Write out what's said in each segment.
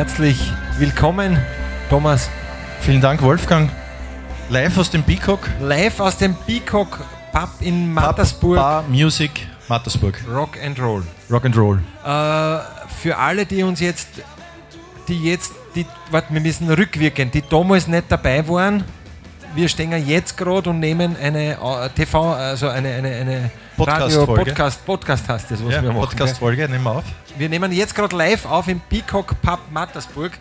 Herzlich willkommen, Thomas. Vielen Dank, Wolfgang. Live aus dem Peacock. Live aus dem Peacock Pub in Mattersburg. Bar Music, Mattersburg. Rock and Roll. Rock and Roll. Äh, für alle, die uns jetzt, die jetzt, die, warte, wir müssen rückwirken, die damals nicht dabei waren, wir stehen jetzt gerade und nehmen eine äh, TV, also eine, eine, eine Podcast-Folge. Podcast, Podcast heißt das, was Ja, wir machen. Podcast-Folge, nehmen wir auf. Wir nehmen jetzt gerade live auf im Peacock Pub Mattersburg.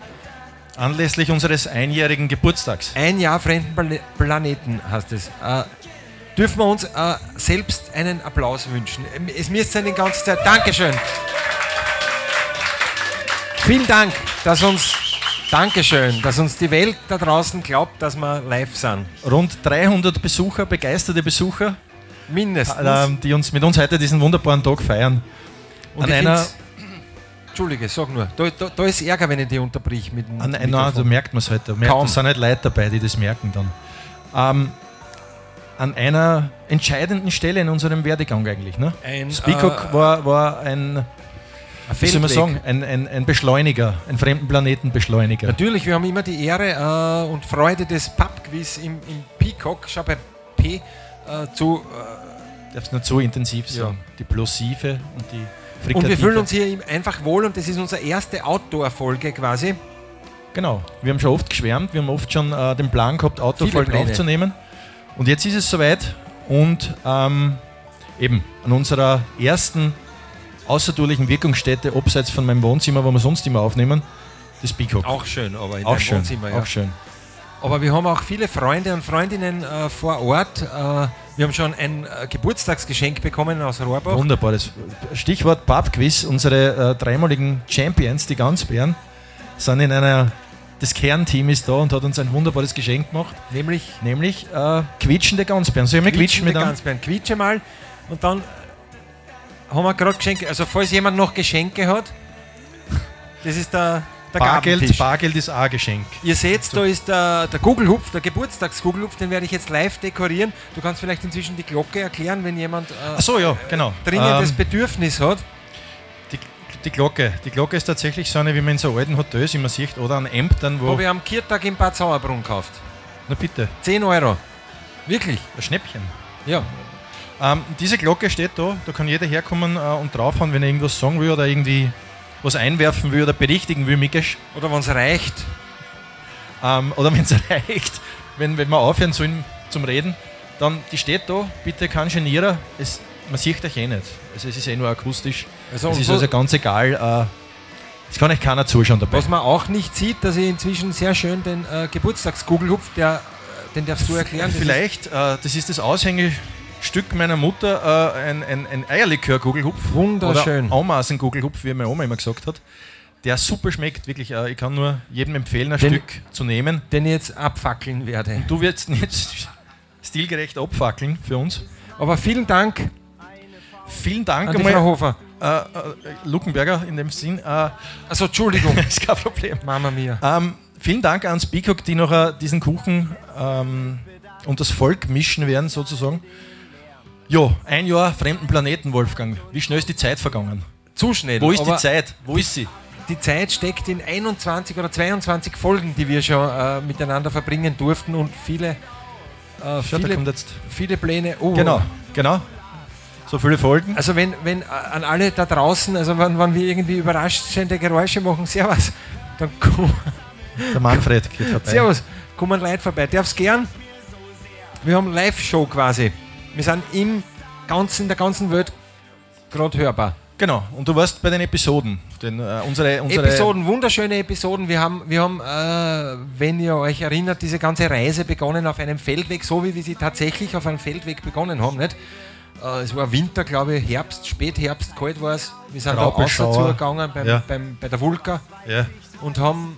Anlässlich unseres einjährigen Geburtstags. Ein Jahr fremden Pla- Planeten heißt es. Äh, dürfen wir uns äh, selbst einen Applaus wünschen? Ähm, Es müsste die ganze Zeit. Dankeschön. Vielen Dank, dass uns. Dankeschön, dass uns die Welt da draußen glaubt, dass wir live sind. Rund 300 Besucher, begeisterte Besucher, Mindestens. ähm, die uns mit uns heute diesen wunderbaren Tag feiern. Und an einer- Entschuldige, sag nur. Da, da, da ist Ärger, wenn ich die unterbrich mit dem An einer, Mikrofon. da merkt man es heute. Da merkt, Kaum. da sind nicht Leute dabei, die das merken dann. Ähm, an einer entscheidenden Stelle in unserem Werdegang eigentlich. Ne? Ein, Speacock äh, war, war ein wie soll man sagen, ein, ein, ein Beschleuniger, ein fremden Planetenbeschleuniger. Natürlich, wir haben immer die Ehre äh, und Freude des Pubquiz im, im Peacock, schau bei P, äh, zu. Äh, Darf es nicht so intensiv sein. Die Plosive und die Frikative. und wir fühlen uns hier einfach wohl und das ist unsere erste Outdoor-Folge quasi. Genau. Wir haben schon oft geschwärmt, wir haben oft schon äh, den Plan gehabt, Pläne. aufzunehmen. Und jetzt ist es soweit und ähm, eben an unserer ersten außertourlichen Wirkungsstätte, abseits von meinem Wohnzimmer, wo wir sonst immer aufnehmen, das Peacock. Auch schön, aber in Auch schön. Wohnzimmer, ja. Auch schön. Aber wir haben auch viele Freunde und Freundinnen äh, vor Ort. Äh, wir haben schon ein äh, Geburtstagsgeschenk bekommen aus Rohrbach. Wunderbar. Das Stichwort Pubquiz. Unsere äh, dreimaligen Champions, die Ganzbären, sind in einer. Das Kernteam ist da und hat uns ein wunderbares Geschenk gemacht, Nämlich nämlich äh, quietschende Ganzbären. Sollen wir quietschen mit an? Ganzbeeren. Quietsche mal und dann haben wir gerade Geschenke. Also falls jemand noch Geschenke hat, das ist der, der Bargeld. Bargeld ist auch ein Geschenk. Ihr seht, da ist der, der Gugelhupf, der Geburtstagsgugelhupf, den werde ich jetzt live dekorieren. Du kannst vielleicht inzwischen die Glocke erklären, wenn jemand äh, Achso, ja, genau. dringendes Ähm, Bedürfnis hat. die, die Glocke. Die Glocke ist tatsächlich so eine, wie man in so alten Hotels immer sieht, oder an Ämtern, wo. Habe ich am Kirtag in Bad Sauerbrunn gekauft. Na bitte, 10 Euro. Wirklich? ein Schnäppchen. Ja. Ähm, diese Glocke steht da, da kann jeder herkommen äh, und draufhauen, wenn er irgendwas sagen will oder irgendwie was einwerfen will oder berichtigen will, Mikesh. Oder wenn es reicht. Ähm, oder wenn es reicht, wenn, wenn wir aufhören sollen zum Reden, dann die steht da, bitte kein Genierer. Es, man sieht euch eh nicht. Also es ist eh nur akustisch. Also, es ist so- also ganz egal. Äh, es kann euch keiner zuschauen dabei. Was man auch nicht sieht, dass ich inzwischen sehr schön den äh, Geburtstagsgugelhupf, der, äh, den darfst du erklären. Das Vielleicht, äh, das ist das Aushängestück meiner Mutter, äh, ein, ein, ein Eierlikör-Gugelhupf. Wunderschön. Oder Aumaßen-Gugelhupf, wie meine Oma immer gesagt hat. Der super schmeckt, wirklich. Äh, ich kann nur jedem empfehlen, ein Den- Stück zu nehmen. den ich jetzt abfackeln werde. Du wirst nicht stilgerecht abfackeln für uns. Aber vielen Dank Vielen Dank an die Frau einmal, Hofer. äh, äh, Luckenberger in dem Sinn. Äh, Also Entschuldigung, ist kein Problem. Mama mia. Ähm, vielen Dank an Speacock, die noch äh, diesen Kuchen ähm, und das Volk mischen werden, sozusagen. Jo, ein Jahr fremden Planeten, Wolfgang. Wie schnell ist die Zeit vergangen? Zu schnell. Wo ist die Zeit? Wo ist sie? Die Zeit steckt in 21 oder 22 Folgen, die wir schon äh, miteinander verbringen durften und viele, äh, Schaut, da viele, kommt jetzt. viele Pläne. Oh, Genau, genau. So viele Folgen. Also wenn, wenn äh, an alle da draußen, also wenn, wenn wir irgendwie überraschende Geräusche machen, servus, dann komm, Der Manfred geht vorbei. servus, kommen Leute vorbei. Darf's gern? Wir haben Live-Show quasi. Wir sind im ganzen, in der ganzen Welt gerade hörbar. Genau. Und du warst bei den Episoden. Denn, äh, unsere, unsere Episoden, wunderschöne Episoden. Wir haben, wir haben äh, wenn ihr euch erinnert, diese ganze Reise begonnen auf einem Feldweg, so wie wir sie tatsächlich auf einem Feldweg begonnen haben. Nicht? Äh, es war Winter, glaube ich, Herbst, Spätherbst, kalt war es. Wir sind da außer zugegangen beim, Ja. beim, bei der Vulka Ja. und haben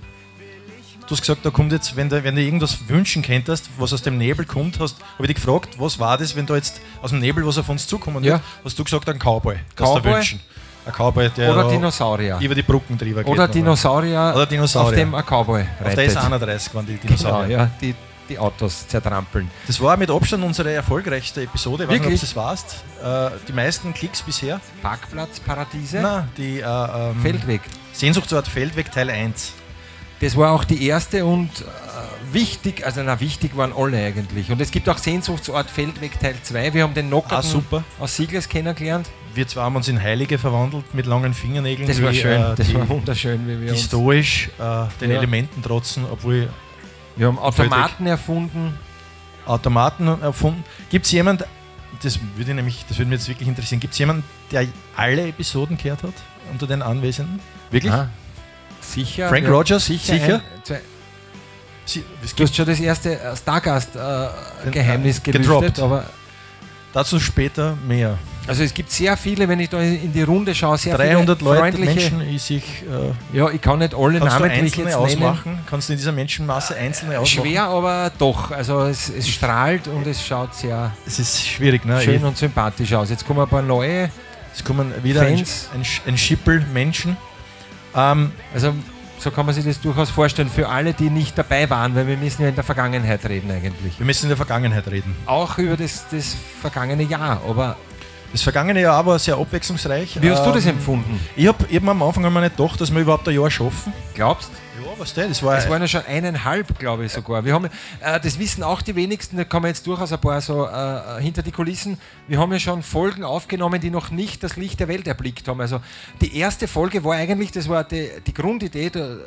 Du hast gesagt, da kommt jetzt, wenn du, wenn du irgendwas wünschen könntest, was aus dem Nebel kommt, hast, habe ich dich gefragt, was war das, wenn da jetzt aus dem Nebel was auf uns zukommen Ja. wird, hast du gesagt, ein Cowboy. Das du Cowboy? wünschen. Ein Cowboy, der oder da Dinosaurier. über die Brücken drüber geht. Oder. Dinosaurier, Oder Dinosaurier. auf dem ein Cowboy Auf der reitet. S31 waren die Genau, Dinosaurier. ja, die, die Autos zertrampeln. Das war mit Abstand unsere erfolgreichste Episode. Ich weiß nicht, ob Wirklich? du es warst. Äh, die meisten Klicks bisher. Parkplatz, Paradiese, Na, die äh, ähm, Feldweg. Sehnsuchtsort Feldweg Teil 1. Das war auch die erste und äh, wichtig, also na, wichtig waren alle eigentlich. Und es gibt auch Sehnsuchtsort Feldweg Teil 2. Wir haben den Nockerten Ah, aus Sieglers kennengelernt. Wir zwei haben uns in Heilige verwandelt mit langen Fingernägeln. Das war schön, äh, das die, war wunderschön, wie wir uns... stoisch äh, den Ja. Elementen trotzen, obwohl Wir haben Automaten erfunden. Automaten erfunden. Gibt es jemand, das würde, nämlich, das würde mich jetzt wirklich interessieren, gibt es jemanden, der alle Episoden gehört hat unter den Anwesenden? Wirklich? Ah, sicher. Frank haben Rogers? Sicher. Sicher? Ein, zwei, Sie, du hast schon das erste äh, Stargast-Geheimnis Den- äh, gelüftet, gedroppt. aber dazu später mehr. also es gibt sehr viele, wenn ich da in die Runde schaue, sehr 300 viele Leute, freundliche... Menschen, die sich. Äh, Ja, ich kann nicht alle namentlich jetzt ausmachen? Kannst du in dieser Menschenmasse einzelne nennen. ausmachen? Schwer, aber doch. Also es, es strahlt und es schaut sehr Es ist schwierig, ne? schön Ich- und sympathisch aus. Jetzt kommen ein paar neue. Es kommen wieder ein, Fans. ein, ein Schippel Menschen. Ähm, Also so kann man sich das durchaus vorstellen für alle, die nicht dabei waren, weil wir müssen ja in der Vergangenheit reden eigentlich. wir müssen in der Vergangenheit reden. Auch über das, das vergangene Jahr. Aber Das vergangene Jahr war sehr abwechslungsreich. wie hast du das Ähm, empfunden? Ich habe hab mir am Anfang einmal nicht gedacht, dass wir überhaupt ein Jahr schaffen. Glaubst Ja, was denn? Das war, Es waren ja schon eineinhalb, glaube ich sogar. Wir haben, äh, das wissen auch die wenigsten, da kommen jetzt durchaus ein paar so äh, hinter die Kulissen. Wir haben ja schon Folgen aufgenommen, die noch nicht das Licht der Welt erblickt haben. Also die erste Folge war eigentlich, das war die, die Grundidee, der,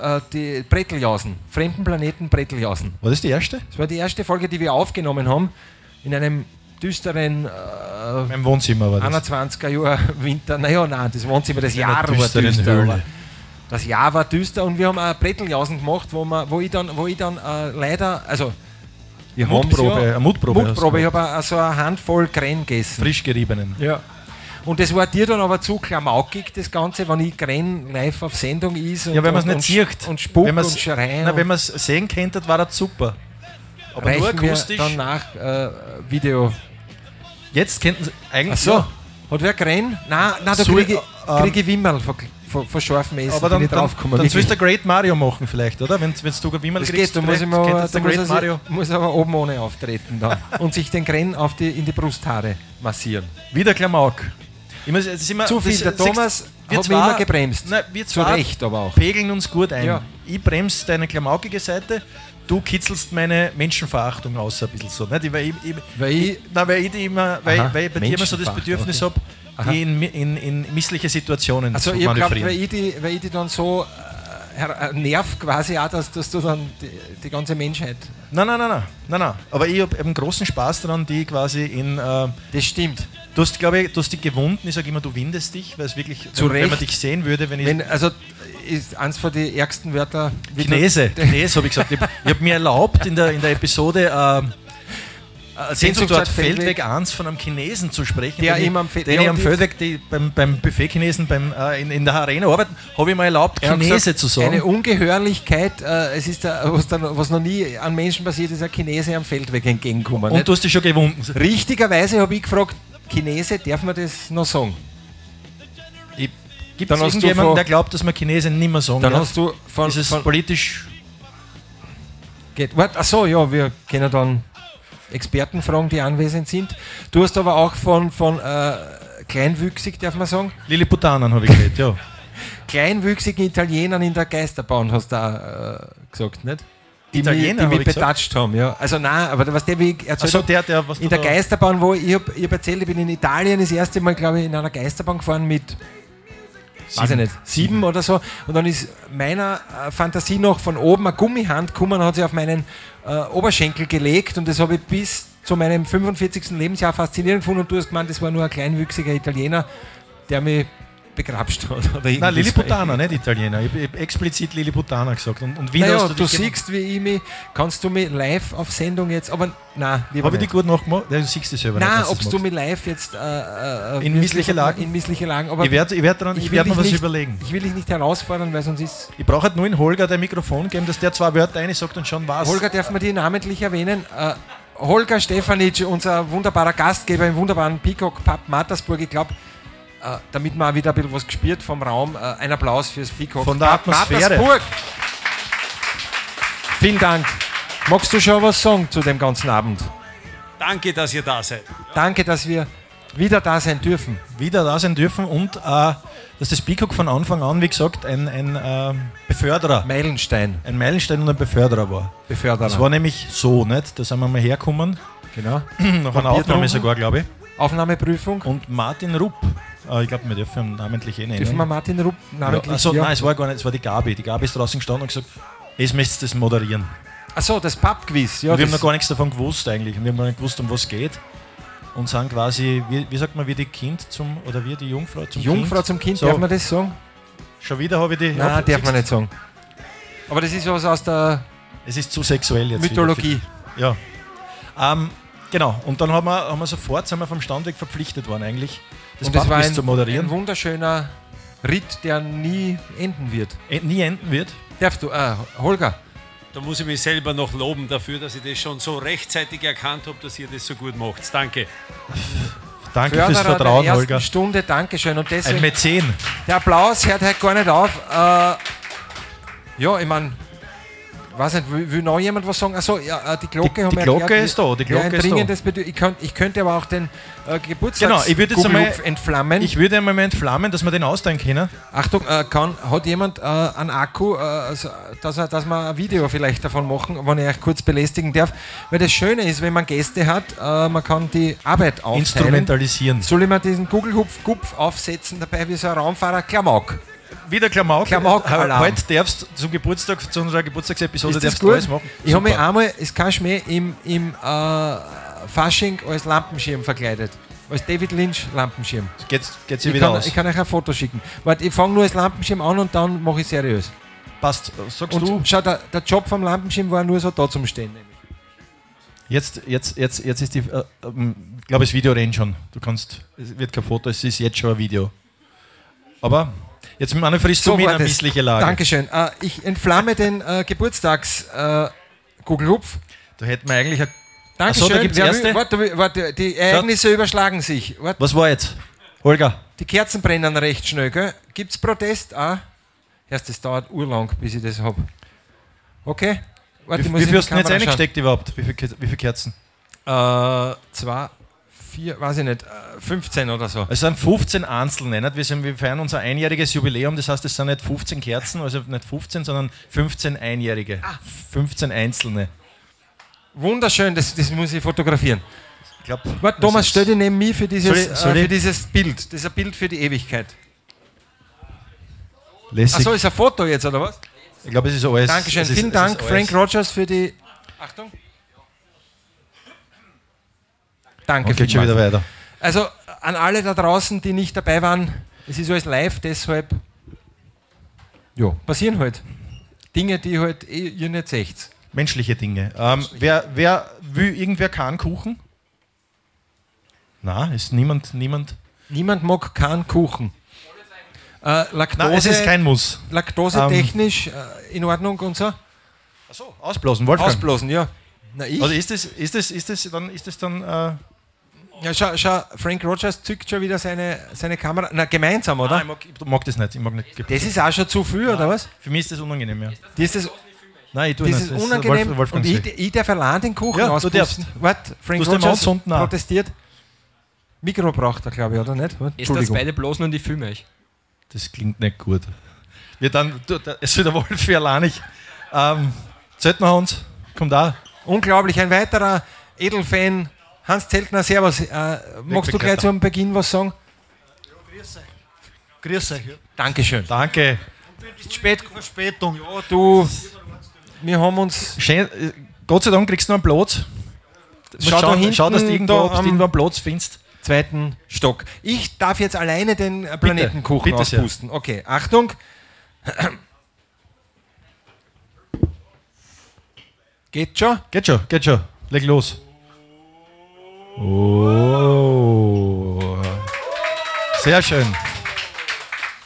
äh, die Bretteljausen, Fremden Planeten Bretteljausen. war das die erste? Das war die erste Folge, die wir aufgenommen haben in einem düsteren äh, Mein Wohnzimmer war das. 21er Jahr Winter. Naja, nein, das Wohnzimmer, das In Jahr war düster. Das Jahr war düster und wir haben auch Bretteljausen gemacht, wo, wir, wo ich dann, wo ich dann äh, leider, also wir Mutprobe, ja, eine Mutprobe Mutprobe. Ich habe so eine Handvoll Kren gegessen. Frisch geriebenen. Ja. Und das war dir dann aber zu klamaukig, das Ganze, wenn ich Kren live auf Sendung ist und, Ja, wenn man es und, nicht sieht. und Spuck wenn und Schreien. Na, und wenn man es sehen könnte, war das super. Aber nur reichen wir akustisch. dann nach äh, Video. Jetzt könnten sie eigentlich. Ach so, hat wer Kren? Nein, nein da kriege ich, ähm, krieg ich Wimmerl von, von, von scharfem Essen. Aber dann, dann, dann wirklich. sollst du Great Mario machen, vielleicht, oder? Wenn, du man Das geht, da muss ich mal, da muss, Great sich- Mario. muss aber oben ohne auftreten dann. und sich den Kren auf die, in die Brusthaare massieren. Wieder Klamauk. Muss, immer, Zu viel. das- Der Thomas wir hat zwei- immer gebremst. Nein, wir Zu Recht aber auch. pegeln uns gut ein. Ja. Ich bremse deine klamaukige Seite, du kitzelst meine Menschenverachtung aus, ein bisschen so. Nicht? Weil ich, Weil ich- na, weil ich immer, weil, Aha, weil ich bei dir immer so das Bedürfnis okay. habe, die in, in, in missliche Situationen Also zu glaube, manövrieren. weil, ich die- weil ich die dann so äh, äh, nerv quasi auch, dass, dass du dann die, die ganze Menschheit. Nein, nein, nein, nein, nein, nein. Aber ich habe einen großen Spaß daran, die quasi in. Äh, Das stimmt. du hast, glaube ich, du hast die gewunden. Ich sage immer, du windest dich, weil es wirklich, Zu wenn, wenn man dich sehen würde, wenn ich. Wenn, also ist eins von den ärgsten Wörter. Chinese, Chinese habe ich gesagt. Ich, ich habe mir erlaubt, in der, in der Episode ähm, äh, Sehnsuchtsort Feldweg 1 von einem Chinesen zu sprechen, Der den, immer am Fe- den ich am Feldweg die, beim, beim Buffet-Chinesen beim, äh, in, in der Arena arbeiten, habe ich mir erlaubt, Er Chinese gesagt, zu sagen. Eine Ungehörlichkeit, äh, es ist da, was, dann, was noch nie an Menschen passiert ist, ein Chinese am Feldweg entgegenkommen. Und nicht? du hast dich schon gewunden. Richtigerweise habe ich gefragt, Chinese, darf man das noch sagen? Gibt Dann es irgendjemanden, der glaubt, dass man Chinese nicht mehr sagen Dann darf? hast du von, ist es von politisch Geht. Wart, Achso, ja, wir können dann Experten fragen, die anwesend sind. Du hast aber auch von, von äh, kleinwüchsig, darf man sagen, Lilliputanen, habe ich geredet, ja. kleinwüchsigen Italienern in der Geisterbahn, hast du da äh, gesagt, nicht? Die Italiener, mich, die ich mich betatscht haben, ja. Also nein, aber was der Weg erzählt hat, der, der, was in der Geisterbahn, wo ich habe ich hab erzählt, ich bin in Italien das erste Mal, glaube ich, in einer Geisterbahn gefahren mit weiß ich nicht, sieben oder so. Und dann ist meiner äh, Fantasie noch von oben eine Gummihand gekommen und hat sie auf meinen äh, Oberschenkel gelegt und das habe ich bis zu meinem 45. Lebensjahr faszinierend gefunden und du hast gemeint, das war nur ein kleinwüchsiger Italiener, der mich begrapscht hat. Oder Nein. Lilliputaner, nicht Italiener. Ich habe explizit Lilliputaner gesagt. Und, und wie Naja, du, du dich siehst, wie ich mich, kannst du mich live auf Sendung jetzt, aber nein, lieber Habe ich die nicht. gut nachgemacht? Du siehst es selber Nein, nicht. dass ob du mich live jetzt äh, äh, In missliche Lagen? In missliche Lagen, aber Ich werde ich werd dran, ich will werd mir dich was nicht- überlegen. Ich will dich nicht herausfordern, weil sonst ist. Ich brauche halt nur in Holger der Mikrofon geben, dass der zwei Wörter eine sagt und schon was. Holger, darf man die namentlich erwähnen? Äh, Holger Stefanic, unser wunderbarer Gastgeber im wunderbaren Peacock Pub Mattersburg. Ich glaube, äh, damit man auch wieder ein bisschen was gespürt vom Raum, äh, ein Applaus fürs Peacock Von der Atmosphäre. Mattersburg. Vielen Dank. Magst du schon was sagen zu dem ganzen Abend? Danke, dass ihr da seid. Danke, dass wir wieder da sein dürfen. wieder da sein dürfen und äh, dass das Peacock von Anfang an, wie gesagt, ein, ein ähm, Beförderer, Meilenstein. ein Meilenstein und ein Beförderer war. Beförderer. Das war nämlich so, nicht? Da sind wir mal hergekommen, genau. nach einer Aufnahme sogar, glaube ich. Aufnahmeprüfung. Und Martin Rupp, äh, ich glaube, wir dürfen namentlich eh nennen. Dürfen wir Martin Rupp ja, namentlich? also, ja. Nein, es war gar nicht, es war die Gabi. Die Gabi ist draußen gestanden und gesagt, jetzt müsst ihr das moderieren. Achso, das Pub-Quiz. Ja, wir haben noch gar nichts davon gewusst eigentlich. Und wir haben gar nicht gewusst, um was es geht. Und sind quasi, wie, wie sagt man, wie die Kind zum, oder wie die Jungfrau zum Jungfrau Kind. zum Kind, So. darf man das sagen? Schon wieder habe ich die. Nein, darf man nicht sagen. Aber das ist was aus der Es ist zu sexuell jetzt. Mythologie. Ja. Ähm, genau. Und dann haben wir, haben wir sofort, sind wir vom Standweg verpflichtet worden eigentlich, das Und das war ein, zu moderieren. ein wunderschöner Ritt, der nie enden wird. Äh, nie enden wird. Darfst du, äh, Holger, Da muss ich mich selber noch loben dafür, dass ich das schon so rechtzeitig erkannt habe, dass ihr das so gut macht. Danke. Danke fürs Förderer Vertrauen, der ersten Holger. Stunde, Dankeschön. Und Ein deswegen, Mäzen. der Applaus hört halt gar nicht auf. Äh, ja, ich meine, weiß nicht, will, will noch jemand was sagen? Achso, ja, äh, die Glocke Die- haben die Glocke erklärt. ist da, die Ja, Glocke ein ist da. Bedürf- ich, könnt, ich könnte aber auch den äh, Geburtstags Genau, ich würde jetzt einmal- entflammen. Ich würde einmal entflammen, dass wir den austeilen können. Achtung, äh, kann, hat jemand äh, einen Akku, äh, also, dass, er, dass wir ein Video vielleicht davon machen, wenn ich euch kurz belästigen darf? Weil das Schöne ist, wenn man Gäste hat, äh, man kann die Arbeit aufteilen. Instrumentalisieren. Soll ich mir diesen Kugelhupf-Gupf aufsetzen, dabei wie so ein Raumfahrer Klamauk? Wieder Klamauk. Klamauk-Alarm. Heute darfst du zum Geburtstag, zu unserer Geburtstagsepisode, Ist darfst du alles machen. Ich habe mich einmal, ist kein Schmäh, im, im äh, Fasching als Lampenschirm verkleidet. Als David Lynch Lampenschirm. Geht's, geht's Ich hier wieder kann, aus. ich kann euch ein Foto schicken. Warte, ich fange nur als Lampenschirm an und dann mache ich seriös. Passt. Sagst Und du, schau, der, der Job vom Lampenschirm war nur so da zum Stehen. nämlich. jetzt, jetzt, jetzt, jetzt ist die, äh, ähm, ich glaube, das Video rennt schon. Du kannst, es wird kein Foto, es ist jetzt schon ein Video. Aber jetzt manövrierst du mich in eine missliche Lage. Dankeschön. Äh, ich entflamme den äh, Geburtstags äh, Kugelhupf. Da hätten wir eigentlich. Ein, Dankeschön. Ach so, da gibt's erste? will- Warte, warte, die Ereignisse überschlagen sich. Warte, was war jetzt? Holger, die Kerzen brennen recht schnell, gell? Gibt es Protest? Ah, erst das dauert urlang, bis ich das habe. Okay. Warte, wie, viel hast du denn jetzt Kamera eingesteckt überhaupt? Wie viele Kerzen? Äh, zwei, vier, weiß ich nicht, äh, 15 oder so. Es sind 15 Einzelne. Nicht? Wir, sind, wir feiern unser einjähriges Jubiläum, das heißt, es sind nicht 15 Kerzen, also nicht 15, sondern 15 Einjährige. Ah. 15 Einzelne. Wunderschön, das, das muss ich fotografieren. Ich glaub, Warte, Thomas, stell dich neben mich für dieses, Soll ich- soll äh, für dieses Bild. Das ist ein Bild für die Ewigkeit. lässig. Achso, ist ein Foto jetzt, oder was? Ich glaube, es ist alles. Dankeschön. es ist, Vielen Dank, Frank Rogers, für die. Achtung. Danke geht schon wieder weiter. Also an alle da draußen, die nicht dabei waren, es ist alles live, deshalb ja, passieren halt Dinge, die halt eh, ihr nicht seht. Menschliche Dinge. Ähm, wer, wer will irgendwer keinen Kuchen? Na, ist niemand, niemand. Niemand mag keinen Kuchen. Äh, Laktose, Nein, es ist kein Muss. Laktosetechnisch äh, in Ordnung und so. Achso, ausblasen, Wolfgang. Ausblasen, ja. Na? Also ist das, ist das, ist das dann, ist das dann äh, ja, schau, schau, Frank Rogers zückt schon wieder seine, seine Kamera. Na, gemeinsam, oder? Nein, ich mag, ich mag das nicht. Ich mag nicht Das ist auch schon zu viel, oder was? Für mich ist das unangenehm, ja. Das ist, das, Nein, ich tue das nicht. ist unangenehm. Wolf, Wolfgang und ich, ich darf allein den Kuchen Ja, du auspusten. darfst. Warte, Frank Du Rogers Mund unten auch. protestiert. Mikro braucht er, glaube ich, oder nicht? Warte, Ist das beide bloßen und ich filme euch. Das klingt nicht gut. Wir dann, du, da, es wird der Wolf für allein. Ähm, Zeltnerhans, kommt da. Unglaublich, ein weiterer Edelfan. Hans Zeltner, Servus. Äh, magst du gleich zum Beginn was sagen? Grüß euch. Dankeschön. Danke. Ist spät. Verspätung. Ja, du, wir haben uns. Schön, äh, Gott sei Dank kriegst du noch einen Platz. Schau da hinten, schau, dass du irgendwo, da ob du am- irgendwo einen Platz findest. zweiten Stock. Ich darf jetzt alleine den Planetenkuchen bitte sehr. auspusten. Okay, Achtung. Geht schon? Geht schon, geht schon. Leg los. Oh. Sehr schön.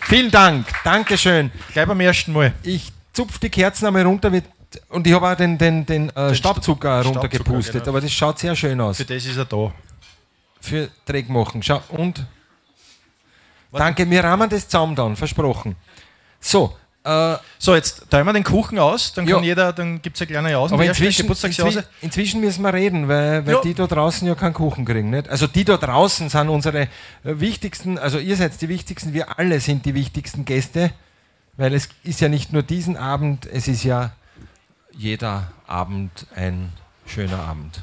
Vielen Dank. Dankeschön. Gleich beim ersten Mal. Ich zupfe die Kerzen einmal runter mit, und ich habe auch den, den, den, äh, Staubzucker runtergepustet. genau. Aber das schaut sehr schön aus. Für das ist er da. Für Dreck machen. Schau, und. Danke, wir rahmen das zusammen dann, versprochen. So, Äh, So, jetzt teilen wir den Kuchen aus, dann Ja. kann jeder, dann gibt es eine kleine Jause. aber inzwischen, Geburtstagsjause. inzwischen, inzwischen müssen wir reden, weil, weil Ja. die da draußen ja keinen Kuchen kriegen. Nicht? Also die da draußen sind unsere äh, wichtigsten, also ihr seid die wichtigsten, wir alle sind die wichtigsten Gäste, weil es ist ja nicht nur diesen Abend, es ist ja jeder Abend ein schöner Abend.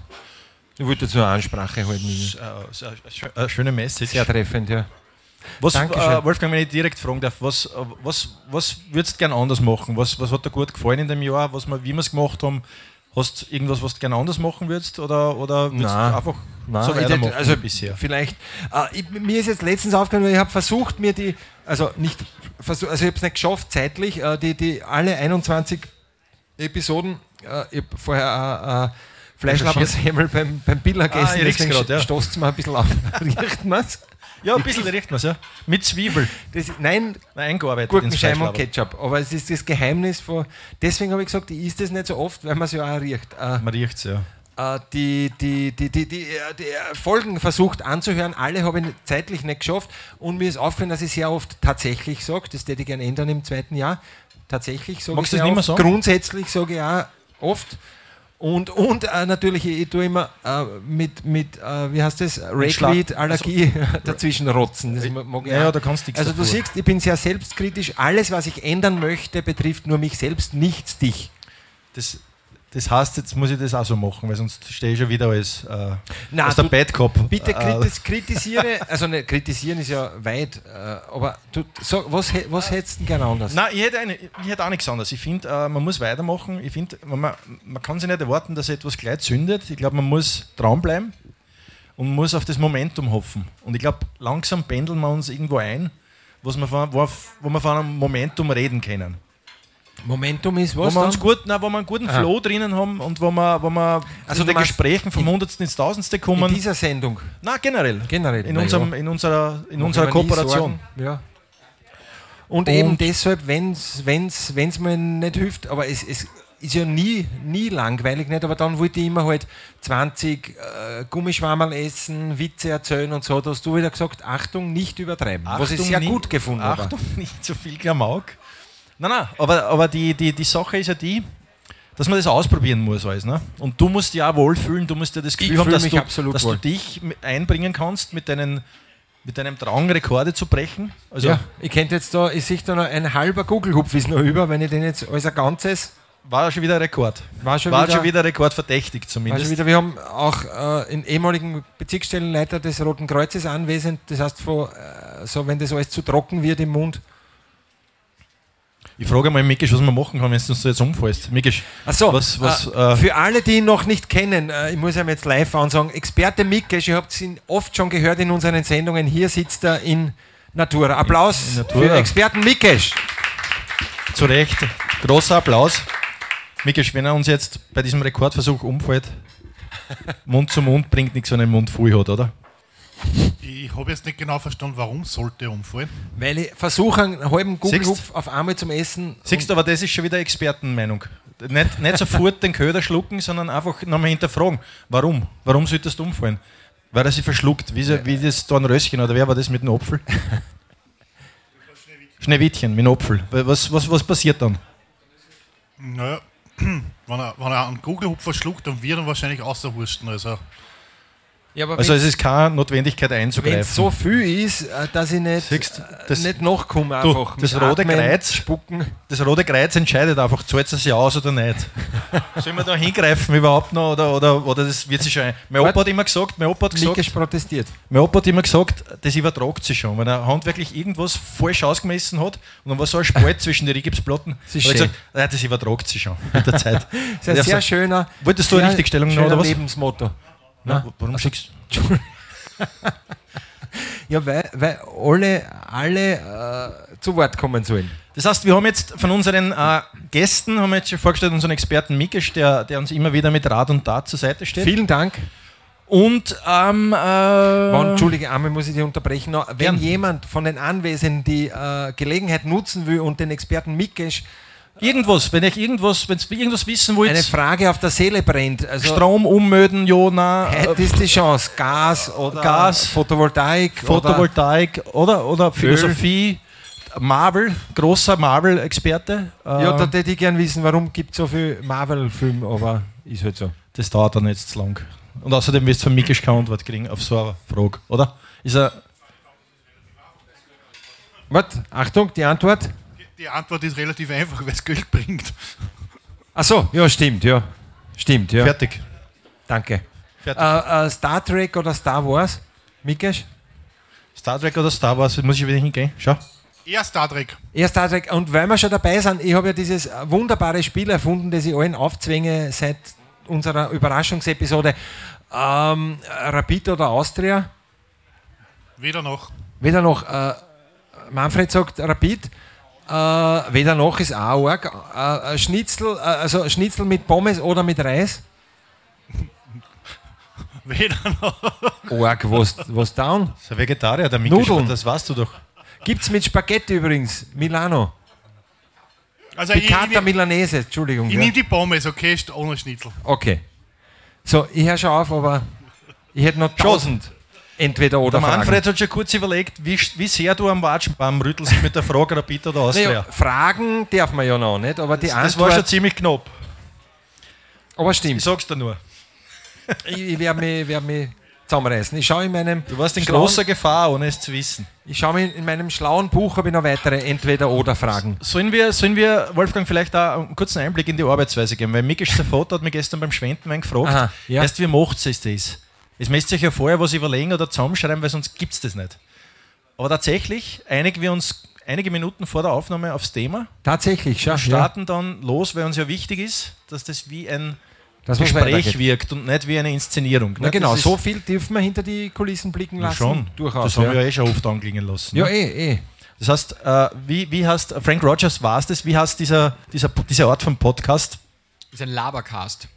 Ich wollte dazu eine Ansprache halten. Äh, eine eine schöne Message. Sehr treffend, ja. Was, äh, Wolfgang, wenn ich direkt fragen darf, was, äh, was, was würdest du gerne anders machen? Was, was hat dir gut gefallen in dem Jahr, was wir, wie wir es gemacht haben? Hast du irgendwas, was du gerne anders machen würdest? Oder, oder würdest Nein. du einfach Nein, so weitermachen also bisher? Vielleicht, äh, ich, mir ist jetzt letztens aufgefallen, ich habe versucht, mir die, also nicht, also ich habe es nicht geschafft zeitlich, äh, die, die alle 21 Episoden, äh, ich habe vorher äh, äh, Fleischlabersemmel beim, beim Biller gegessen, Ah, ich riech's deswegen ja. stoßt es mir ein bisschen auf. Riecht man's? Ja, ein bisschen riecht man es, ja. Mit Zwiebel. Das, nein, Nein, eingearbeitet. Gurkenscheiben und. Ketchup. Aber es ist das Geheimnis von. Deswegen habe ich gesagt, ich isst das nicht so oft, weil man es ja auch riecht. Äh, Man riecht es, ja. äh, die, die, die, die, die, äh, die Folgen versucht anzuhören. Alle habe ich zeitlich nicht geschafft. Und mir ist aufgefallen, dass ich sehr oft tatsächlich sage, das hätte ich gerne ändern im zweiten Jahr. Tatsächlich sage ich Magst du sehr das nicht mehr sagen? Grundsätzlich sage ich auch oft. Und, und äh, natürlich, ich, tue immer äh, mit, mit äh, wie heißt das, Ragweed, Allergie dazwischen rotzen. Das mag ich Ja, da kannst du Also du dafür. siehst, ich bin sehr selbstkritisch. Alles, was ich ändern möchte, betrifft nur mich selbst, nichts dich. Das, das heißt, jetzt muss ich das auch so machen, weil sonst stehe ich schon wieder als, äh, Na, als der Bad Cop. Bitte Äh, kritis kritisiere, also ne, kritisieren ist ja weit, äh, aber du, so, was, was hättest du denn gerne anders? Nein, ich hätte, eine, ich hätte auch nichts anderes. Ich finde, äh, man muss weitermachen. Ich finde, man, man kann sich nicht erwarten, dass etwas gleich zündet. Ich glaube, man muss dranbleiben und muss auf das Momentum hoffen. Und ich glaube, langsam pendeln wir uns irgendwo ein, was wir von, wo, wo wir von einem Momentum reden können. Momentum ist Wo was wir, uns gut, nein, wo wir einen guten Aha. Flow drinnen haben und wo wir, wo wir Also in den Gesprächen vom in- Hundertsten ins Tausendste In kommen. dieser Sendung. Nein, generell. Generell. In, unserem, ja. in unserer, in unserer nie Kooperation. Ja. Und, Und- eben deshalb, wenn es mir nicht hilft, aber es, es ist ja nie, nie langweilig, nicht? aber dann wollte ich immer halt 20 äh, Gummischwammerl essen, Witze erzählen und so. Da hast du wieder gesagt, Achtung, nicht übertreiben. was ich Achtung, sehr nicht- gut gefunden habe. Achtung, nicht so viel Klamauk. Nein, nein, aber, aber die, die, die Sache ist ja die, dass man das ausprobieren muss alles. Ne? Und du musst dich auch wohlfühlen, du musst ja das Gefühl Ich haben, dass, du, dass du dich einbringen kannst mit, deinen, mit deinem Drang, Rekorde zu brechen. Also Ja, ich könnte jetzt da, ich sehe da noch ein halber Google-Hupf ist noch über, wenn ich den jetzt als ein Ganzes, war schon wieder ein Rekord. war schon War wieder, schon wieder rekordverdächtig zumindest. schon wieder, wir haben auch äh, den ehemaligen Bezirksstellenleiter des Roten Kreuzes anwesend, das heißt, von, äh, so, wenn das alles zu trocken wird im Mund. Ich frage mal Mikisch, was man machen kann, wenn du uns jetzt umfällst. Mikisch, Achso, Was- was, äh, äh, für alle, die ihn noch nicht kennen, äh, ich muss ihm jetzt live ansagen, Experte Mikesch, ihr habt ihn oft schon gehört in unseren Sendungen, hier sitzt er in Natura. Applaus In Natura. für Experten Mikesch. zu Recht, großer Applaus. Mikisch, wenn er uns jetzt bei diesem Rekordversuch umfällt, Mund zu Mund bringt nichts, wenn er den Mund voll hat, oder? Ich habe jetzt nicht genau verstanden, warum sollte er umfallen. Weil ich versuche, einen halben? Google-Hupf auf einmal zum Essen. Siehst du, aber das ist schon wieder Expertenmeinung. Nicht, nicht sofort den Köder schlucken, sondern einfach nochmal hinterfragen. Warum? Warum solltest du umfallen? Weil er sich verschluckt. Wie, so- wie das Dornröschen oder wer war das mit dem Apfel? Schneewittchen mit dem Apfel. Was, was, was passiert dann? Naja, wenn er, wenn er einen Kugelhupfer schluckt, dann wird er wahrscheinlich außerwursten. Also, Ja, aber Also wenn es ist keine Notwendigkeit es einzugreifen. so viel ist, äh, dass ich nicht, Siehst du, äh, das- nicht nachkomme Du, einfach. das Mit Rote Kreuz- Spucken. Das Rote Kreuz entscheidet einfach, zahlt es ja aus oder nicht. Sollen wir da hingreifen überhaupt noch? Oder, oder, oder das wird sich schon ein. Mein Opa hat immer gesagt, mein Opa hat gesagt, Mikesch protestiert. Mein Opa hat immer gesagt, das übertragt sich schon. Wenn er handwerklich irgendwas falsch ausgemessen hat und dann war so ein Spalt zwischen den Rigipsplatten, Das ist hat er gesagt, nein, das übertragt sich schon mit der Zeit. Das ist ein sehr gesagt, schöner, Wolltest du eine Richtigstellung noch, oder was? Lebensmotto. Na, Na, warum schickst Ja, weil, weil alle, alle äh, zu Wort kommen sollen. Das heißt, wir haben jetzt von unseren äh, Gästen, haben wir jetzt schon vorgestellt, unseren Experten Mikisch, der, der uns immer wieder mit Rat und Tat zur Seite steht. Vielen Dank. Und ähm, äh, Wann, Entschuldige, einmal muss ich dich unterbrechen. Wenn Gern. jemand von den Anwesenden die äh, Gelegenheit nutzen will und den Experten Mikesch irgendwas, wenn ich irgendwas, wenn irgendwas wissen wollt, eine Frage auf der Seele brennt, also Strom ummöden, ja, nein, heute ist die Chance. Gas oder Gas, Photovoltaik, Photovoltaik oder, oder Philosophie, Marvel, großer Marvel-Experte. Äh, Ja, da hätte ich gern wissen, warum gibt es so viel Marvel-Filme, aber ist halt so. das dauert dann jetzt zu lang. Und außerdem wirst du von Mikisch keine Antwort kriegen auf so eine Frage, oder? Ist er, Was? Achtung, die Antwort. Die Antwort ist relativ einfach, weil es Geld bringt. Ach so, ja, stimmt, ja. Stimmt, ja. fertig? Danke. Fertig. Äh, äh, Star Trek oder Star Wars? Mikesh? Star Trek oder Star Wars, muss ich wieder hingehen? Schau. Eher Star Trek. Ja, Star Trek. Und weil wir schon dabei sind, ich habe ja dieses wunderbare Spiel erfunden, das ich allen aufzwänge seit unserer Überraschungsepisode. Ähm, Rapid oder Austria? Weder noch. Weder noch, äh, Manfred sagt Rapid, äh, weder noch ist auch arg. Äh, Schnitzel, äh, also Schnitzel mit Pommes oder mit Reis? Weder noch. Arg, was, was down? Das ist ein Vegetarier, der Nudeln. das weißt du doch. Gibt's mit Spaghetti übrigens, Milano. Also Piccata ich, Milanese, Entschuldigung. ich ja. nehme die Pommes, okay, ohne Schnitzel. Okay. So, ich höre schon auf, aber ich hätte noch tausend entweder oder Der Fragen. Manfred hat schon kurz überlegt, wie, wie sehr du am Watschenbaum rüttelst mit der Frage Rapid oder Austria. Naja, Fragen darf man ja noch nicht, aber die das war Antwort. schon ziemlich knapp. aber Ich stimmt. sag's dir nur. Ich, ich werde mich, werd mich zusammenreißen. Ich schaue in meinem. Du warst in schlauen- großer Gefahr, ohne es zu wissen. Ich schaue mir in meinem schlauen Buch habe ich noch weitere Entweder-Oder-Fragen. Sollen wir, sollen wir, Wolfgang, vielleicht da einen kurzen Einblick in die Arbeitsweise geben? Weil Mikisch, Vater, hat mich gestern beim Schwendenwein gefragt, Aha, ja. erst wie macht es das? Jetzt müsst ihr euch ja vorher was überlegen oder zusammenschreiben, weil sonst gibt es das nicht. Aber tatsächlich einigen wir uns einige Minuten vor der Aufnahme aufs Thema, Tatsächlich, schau. Ja, starten dann los, weil uns ja wichtig ist, dass das wie ein das Gespräch wirkt und nicht wie eine Inszenierung. Na ne? genau, Das ist- so viel dürfen wir hinter die Kulissen blicken Ja, lassen. schon. Durchaus. das haben ja. wir ja eh schon oft anklingen lassen. ja, ne? eh, eh. Das heißt, äh, wie, wie heißt, Frank Rogers war es das, wie heißt dieser, dieser, diese Art von Podcast? Das ist ein Labercast.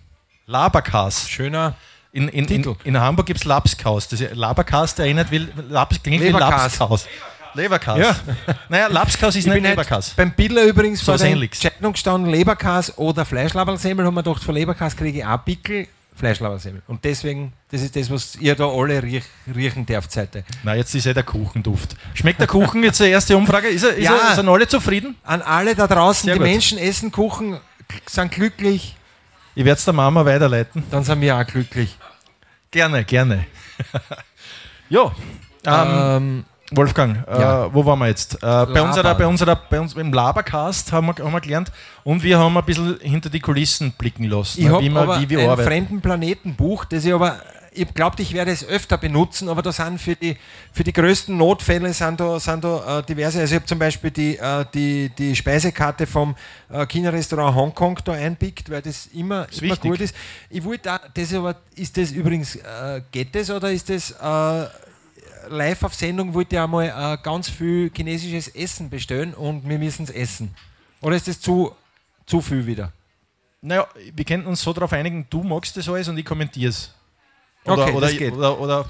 Labercast. Schöner. In, in, in, in Hamburg gibt es Lapskaus. Das ist- Labercast erinnert wie Labs, klingt wie Leberkas. Lapskaus. Leberkas. Ja. Naja, Lapskaus ist Ich nicht halt beim Biller übrigens So vor der. Entscheidung gestanden, Leberkas oder Fleischlaberlsemmel, haben wir gedacht, von Leberkas kriege ich auch Pickel, Fleischlaberlsemmel. Und deswegen, das ist das, was ihr da alle riech, riechen dürft heute. Na, jetzt ist ja der Kuchenduft. Schmeckt der Kuchen jetzt die erste Umfrage? Ist er, ist Ja. er, sind alle zufrieden? An alle da draußen, Sehr die gut. Menschen essen Kuchen, sind glücklich, Ich werde es der Mama weiterleiten. dann sind wir auch glücklich. Gerne, gerne. ja. Ähm, Ähm, Wolfgang, äh, Ja. wo waren wir jetzt? Äh, bei, unserer, bei, unserer, bei uns im Labercast haben wir, haben wir gelernt und wir haben ein bisschen hinter die Kulissen blicken lassen, ich habe wie, wir, wie wir ein arbeiten. fremden Planetenbuch, das ich aber, ich glaube, ich werde es öfter benutzen, aber da sind für die, für die größten Notfälle sind da, sind da äh, diverse, also ich habe zum Beispiel die, äh, die, die Speisekarte vom äh, China-Restaurant Hongkong da einpickt, weil das immer, Ist immer wichtig. gut ist. Ich wollte da, das aber, ist das übrigens, äh, geht das oder ist das äh, live auf Sendung, wollte ich einmal äh, ganz viel chinesisches Essen bestellen und wir müssen es essen. Oder ist das zu, zu viel wieder? Naja, wir könnten uns so darauf einigen, du magst das alles und ich kommentiere es. Oder, Okay, oder, das geht. oder, oder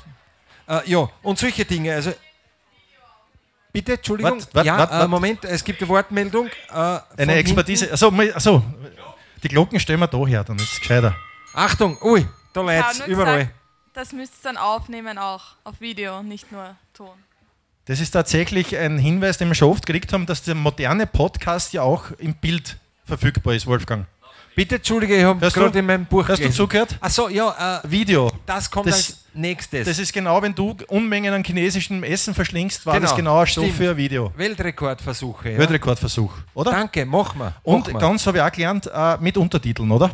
Äh, ja, und solche Dinge. Also, bitte, Entschuldigung. Wart, wart, ja, wart, äh, wart. Moment, es gibt eine Wortmeldung. Äh, eine Expertise. Achso, achso, die Glocken stellen wir da her, dann ist es gescheiter. Achtung, ui, da leid's habe nur überall. gesagt, das müsst ihr dann aufnehmen auch auf Video, nicht nur Ton. Das ist tatsächlich ein Hinweis, den wir schon oft gekriegt haben, dass der moderne Podcast ja auch im Bild verfügbar ist, Wolfgang. Bitte, Entschuldige, ich habe gerade in meinem Buch Hast du zugehört? Achso, ja, äh, Video. das kommt Das- als nächstes. Das ist genau, wenn du Unmengen an chinesischem Essen verschlingst, war Genau, das genau ein Stoff stimmt. für ein Video. Weltrekordversuche. Ja. Weltrekordversuch, oder? Danke, mach mal. Und mach ganz habe ich auch gelernt, äh, mit Untertiteln, oder?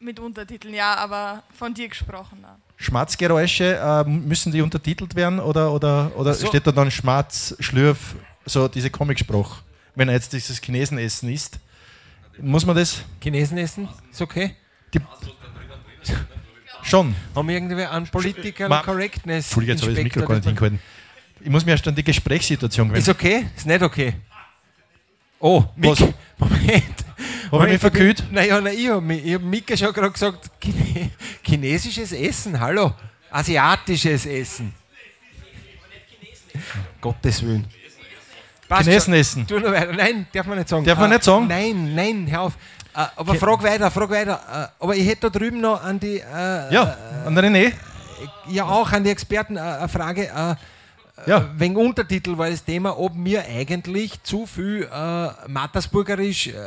Mit Untertiteln, ja, aber von dir gesprochen. Dann. Schmatzgeräusche, äh, müssen die untertitelt werden oder, oder, oder so. steht da dann Schmatz, Schlürf, so diese Comicsprache, wenn er jetzt dieses Chinesenessen isst? Muss man das Chinesen essen? Ist okay? schon? Haben wir irgendwie einen Political Ma- Correctness? Entschuldigung, jetzt habe ich das Mikro gar nicht hingehalten. Ich muss mir erst an die Gesprächssituation Ist gewöhnen. okay? Ist nicht okay. Oh, Was? Mick, Moment. Habe ich mich verkühlt? Naja, nein, ich habe hab Mika schon gerade gesagt, Chine chinesisches Essen, hallo. Asiatisches Essen. Gottes Willen. Passt Chinesenessen. schon. Tu nur weiter. Nein, darf man nicht sagen. Darf man Äh, nicht sagen? Nein, nein, hör auf. Äh, aber frag weiter, frag weiter. Äh, aber ich hätte da drüben noch an die, äh, Ja, an der René. ja auch an die Experten äh, eine Frage. Äh, Ja. wegen Untertitel war das Thema, ob wir eigentlich zu viel äh, Mattersburgerisch äh,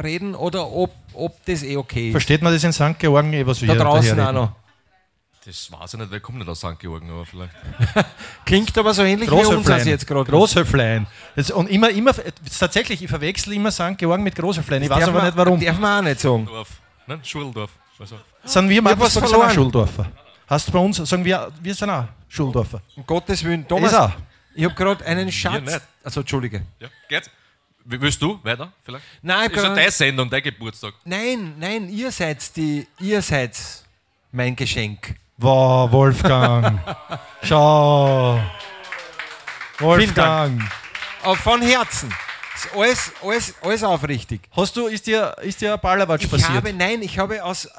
reden oder ob, ob das eh okay ist. Versteht man das in St. Georgen, eh, was wir da draußen auch noch. Das weiß ich nicht, wer kommt nicht aus St. Georgen, aber vielleicht. Klingt aber so ähnlich wie uns Großhöflein. jetzt gerade. Großhöflein. Das- Und immer, immer, das ist tatsächlich, ich verwechsel immer St. Georgen mit Großhöflein. Ich weiß aber nicht warum. Darf man auch nicht sagen. Dorf. Nein, Schuldorf. Also, Sind wir hab was verloren. Schuldorfer? Hast du bei uns, sagen wir, wir sind auch Schuldorfer. Um Gottes Willen. Ist Thomas, auch. ich habe gerade einen Schatz. nicht. Also, Entschuldige. ja, geht's? Willst du weiter? Vielleicht? Nein, ich Ist ja deine Sendung, dein Geburtstag. nein, nein, ihr seid die, ihr seid mein Geschenk. Wow, Wolfgang. Schau. Wolfgang. Aber von Herzen. Ist alles, alles, alles aufrichtig. Hast du, ist dir, ist dir ein Ballerwatsch Ich passiert? habe, nein, ich habe aus, äh,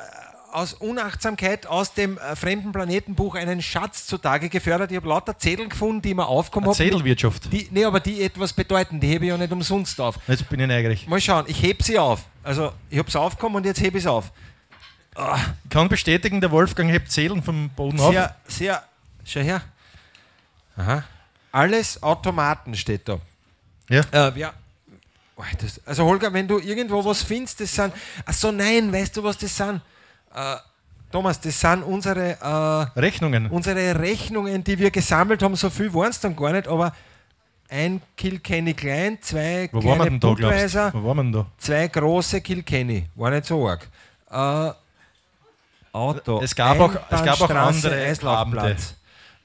aus Unachtsamkeit aus dem äh, Fremden Planetenbuch einen Schatz zutage gefördert. Ich habe lauter Zettel gefunden, die mir aufgekommen Eine haben. Zädelwirtschaft. Die, nee, aber die etwas bedeuten, die hebe ich ja nicht umsonst auf. Jetzt bin ich neugierig. Mal schauen, ich heb sie auf. Also, ich habe sie aufgekommen und jetzt hebe ich sie auf. Ich kann bestätigen, der Wolfgang hebt Zählen vom Boden auf. Sehr, sehr, schau her. Aha. Alles Automaten steht da. Ja. Äh, ja. Oh, das, also Holger, wenn du irgendwo was findest, das sind. Ach so, nein, weißt du, was das sind? Äh, Thomas, das sind unsere, äh, Rechnungen. unsere Rechnungen, die wir gesammelt haben. So viel waren es dann gar nicht, aber ein Kilkenny klein, zwei Wo waren wir kleine denn da, glaubst Budweiser, du? Wo waren wir denn da? zwei große Kilkenny. War nicht so arg. Auto. Es gab auch- es gab auch andere Eislaufplatz.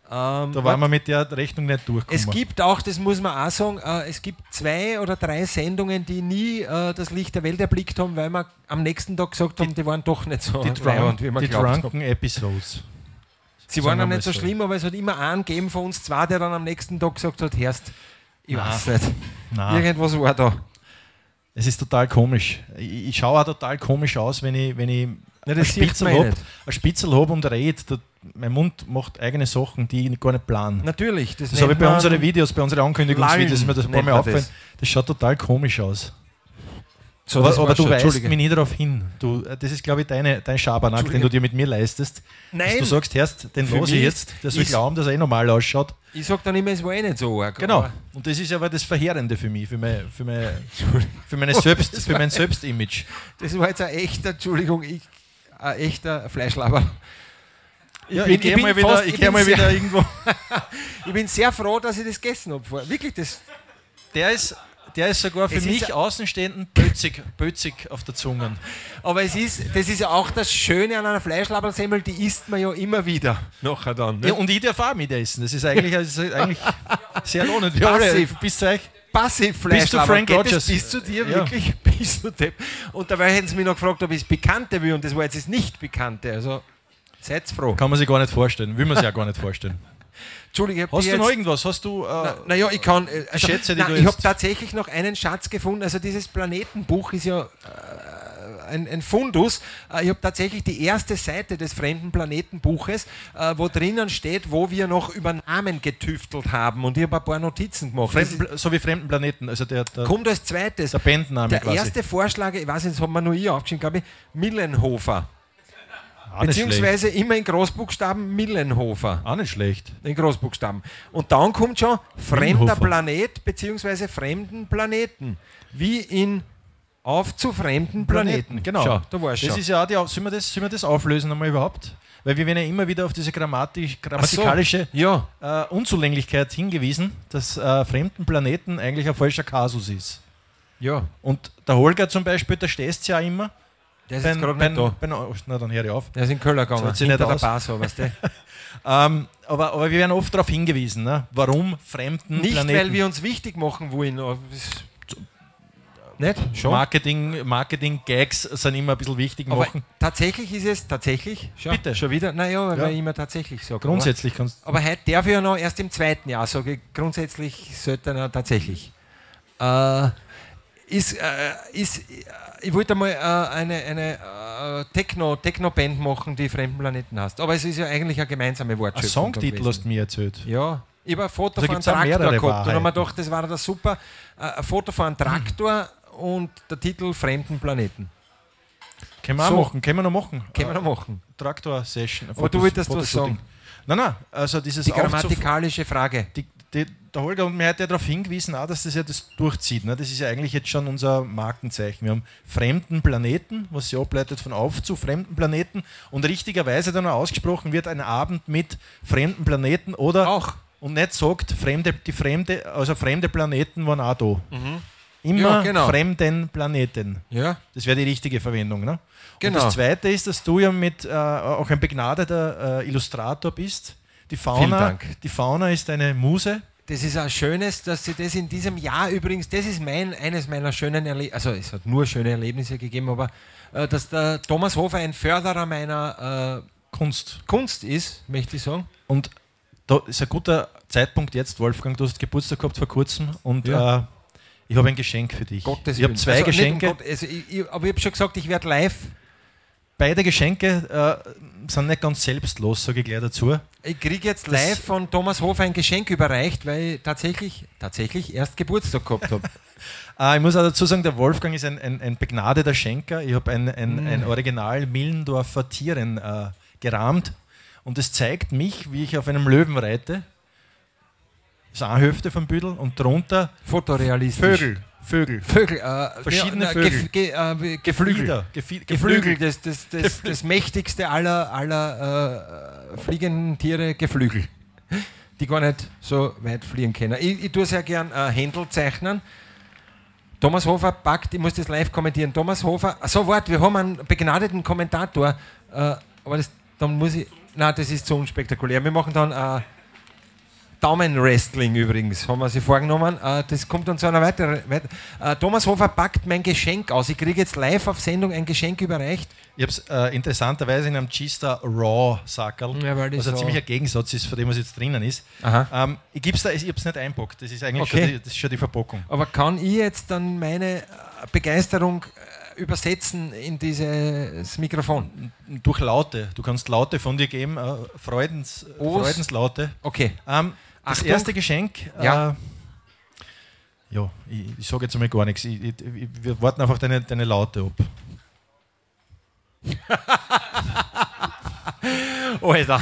Ähm, Da waren wir mit der Rechnung nicht durchgekommen. es gibt auch, das muss man auch sagen, äh, es gibt zwei oder drei Sendungen, die nie äh, das Licht der Welt erblickt haben, weil wir am nächsten Tag gesagt haben, die waren doch nicht so die, Drunk, wie wir die. Drunken Episodes. Sie waren auch nicht so schlimm, aber es hat immer einen gegeben von uns zwei, der dann am nächsten Tag gesagt hat, Herst, ich Na. weiß nicht, Nein, irgendwas war da. es ist total komisch. Ich, ich schaue auch total komisch aus, wenn ich, wenn ich Ja, ein das sieht Spitzel man eh ein Spitzel hab und rede. da- Mein Mund macht eigene Sachen, die ich gar nicht plane. Natürlich. Das, Das habe ich bei unseren Videos, bei unseren Ankündigungsvideos, mir das ein paar Mal aufgefallen. das. Das schaut total komisch aus. So, aber aber du weist mich nie darauf hin. Du, das ist, glaube ich, deine, dein Schabernack, den du dir mit mir leistest. Dass Nein, du sagst, Herst, den los ich jetzt, der soll ist- glauben, dass er eh normal ausschaut. ich sage dann immer, es war eh nicht so arg. Genau. Und das ist aber das Verheerende für mich, für mein, für mein, für meine Selbst, für mein Selbstimage. Das war jetzt ein echter, Entschuldigung, ich, ein echter Fleischlaber. Ja, bin- ich gehe ich mal bin wieder, fast- ich ich geh mal sehr- wieder irgendwo. Ich bin sehr froh, dass ich das gegessen habe. Wirklich, das. Der ist, der ist sogar für Es mich Außenstehenden bötzig, bötzig auf der Zunge. Aber es ist, das ist ja auch das Schöne an einer Fleischlabersemmel, die isst man ja immer wieder. Nachher dann. Ne? Ja, und ich darf auch mitessen. Das ist eigentlich, das ist eigentlich sehr lohnend. Passiv. bis euch. Passiv Bist du Frank Rogers? Bis zu dir, Ja. wirklich? Bist du Depp? Und dabei hätten sie mich noch gefragt, ob ich das Bekannte will. Und das war jetzt das Nicht-Bekannte. Also, seid froh. Kann man sich gar nicht vorstellen. Will man sich ja gar nicht vorstellen. Entschuldige, Hast du noch irgendwas? Hast du. Äh, Naja, ich kann. Also, Schätze, die nein, du ich habe tatsächlich noch einen Schatz gefunden. Also, dieses Planetenbuch ist ja äh, ein, ein Fundus. Äh, ich habe tatsächlich die erste Seite des fremden Planetenbuches, äh, wo drinnen steht, wo wir noch über Namen getüftelt haben. Und ich habe ein paar Notizen gemacht. Fremden, so wie fremden Planeten. Also der, der, kommt als zweites. der Bandname Der quasi. erste Vorschlag, ich weiß nicht, das haben wir nur hier aufgeschrieben, glaube ich, Millenhofer. auch. Beziehungsweise immer in Großbuchstaben Millenhofer. auch nicht schlecht. In Großbuchstaben. Und dann kommt schon fremder. Planet beziehungsweise fremden Planeten. Wie in auf zu fremden Planeten. Genau. Schau, da war es das schon. ist ja auch die, sollen wir das, sollen wir das auflösen einmal überhaupt? Weil wir werden ja immer wieder auf diese grammatisch, Ach so, grammatikalische Ja, äh, Unzulänglichkeit hingewiesen, dass äh, fremden Planeten eigentlich ein falscher Kasus ist. ja. Und der Holger zum Beispiel, der stehst ja immer. Der ist jetzt gerade nicht da. beim- oh, na, dann hör ich auf. Der ist in Köln gegangen. Zahlt sich hinter nicht der aus. Bar, so, weißt du? Ähm, aber, aber wir werden oft darauf hingewiesen, ne? warum fremden Nicht, Planeten weil wir uns wichtig machen wollen. aber es- Nicht? Schon? Marketing, Marketing-Gags sind immer ein bisschen wichtig Aber machen. tatsächlich ist es, tatsächlich, schau, Bitte. schon wieder, naja, weil Ja. man immer tatsächlich sagt. Grundsätzlich kannst Aber, aber heute darf ich ja noch erst im zweiten Jahr sagen, grundsätzlich sollte er tatsächlich. Äh, ist, äh, ist, ich wollte mal äh, eine, eine äh, Techno, Techno-Band machen, die Fremden Planeten hast. Aber es ist ja eigentlich eine gemeinsame Ein Wortschöpfung. Songtitel gewesen. hast du mir erzählt. Ja, ich habe ein Foto Also von einem Traktor gehabt und habe mir Wahrheiten. gedacht, das war das super. Äh, ein Foto von einem Traktor und der Titel Fremden Planeten. Können wir So. auch machen, können wir noch machen. Können wir noch machen. Traktor-Session. Aber du wolltest was sagen. Nein, nein, also dieses Die grammatikalische Frage. die, die, der Holger und mir hat ja darauf hingewiesen, auch, dass das ja das durchzieht. Ne? Das ist ja eigentlich jetzt schon unser Markenzeichen. Wir haben fremden Planeten, was sich ableitet von auf zu fremden Planeten und richtigerweise dann auch ausgesprochen wird ein Abend mit fremden Planeten oder Auch. und nicht sagt, fremde, die fremde, also fremde Planeten waren auch da. Immer Ja, genau. fremden Planeten. Ja, Das wäre die richtige Verwendung. Ne? Genau. Und das Zweite ist, dass du ja mit äh, auch ein begnadeter äh, Illustrator bist. Die Vielen Fauna, Dank. die Fauna ist eine Muse. das ist ein schönes, dass sie das in diesem Jahr übrigens, das ist mein, eines meiner schönen Erlebnisse, also es hat nur schöne Erlebnisse gegeben, aber äh, dass der Thomas Hofer ein Förderer meiner Kunst. äh, Kunst ist, möchte ich sagen. Und da ist ein guter Zeitpunkt jetzt, Wolfgang. Du hast Geburtstag gehabt vor kurzem und Ja. Ich habe ein Geschenk für dich. Gottes ich habe zwei Also Geschenke. Gott, also ich, ich, aber ich habe schon gesagt, ich werde live. Beide Geschenke äh, sind nicht ganz selbstlos, sage ich gleich dazu. Ich kriege jetzt Das- live von Thomas Hofer ein Geschenk überreicht, weil ich tatsächlich, tatsächlich erst Geburtstag gehabt habe. Äh, ich muss auch dazu sagen, der Wolfgang ist ein, ein, ein begnadeter Schenker. Ich habe ein, ein, Mm. ein Original Millendorfer Tieren äh, gerahmt und es zeigt mich, wie ich auf einem Löwen reite. Das ist eine Hüfte vom Büdel und drunter Fotorealistisch. Vögel. Vögel. Vögel. Äh, Verschiedene ja, Vögel. Gef, ge, äh, Geflügel. Gefi Geflügel, das, das, das, das mächtigste aller, aller äh, fliegenden Tiere, Geflügel. Die gar nicht so weit fliegen können. Ich, ich tue sehr gern äh, Händel zeichnen. Thomas Hofer packt, ich muss das live kommentieren. Thomas Hofer, so warte, wir haben einen begnadeten Kommentator, äh, aber das, dann muss ich, nein, das ist zu unspektakulär. Wir machen dann äh, Daumenwrestling übrigens, haben wir sich vorgenommen. Äh, das kommt dann zu einer weiteren. Weiter. Äh, Thomas Hofer packt mein Geschenk aus. Ich kriege jetzt live auf Sendung ein Geschenk überreicht. Ich habe es äh, interessanterweise in einem G-Star Raw Sackerl, Ja, weil das was ein so- ziemlicher Gegensatz ist, von dem, was jetzt drinnen ist. Aha. Ähm, ich gebe es da, ich habe es nicht einpackt. Das ist eigentlich Okay. schon, die, das ist schon die Verpackung. Aber kann ich jetzt dann meine äh, Begeisterung übersetzen in dieses Mikrofon? Durch Laute. Du kannst Laute von dir geben, äh, Freudens, Os- Freudenslaute. Okay. Ähm, das Achtung. erste Geschenk. Ja. Äh, ja, ich, ich sage jetzt einmal gar nichts. Ich, ich, wir warten einfach deine, deine Laute ab. Alter.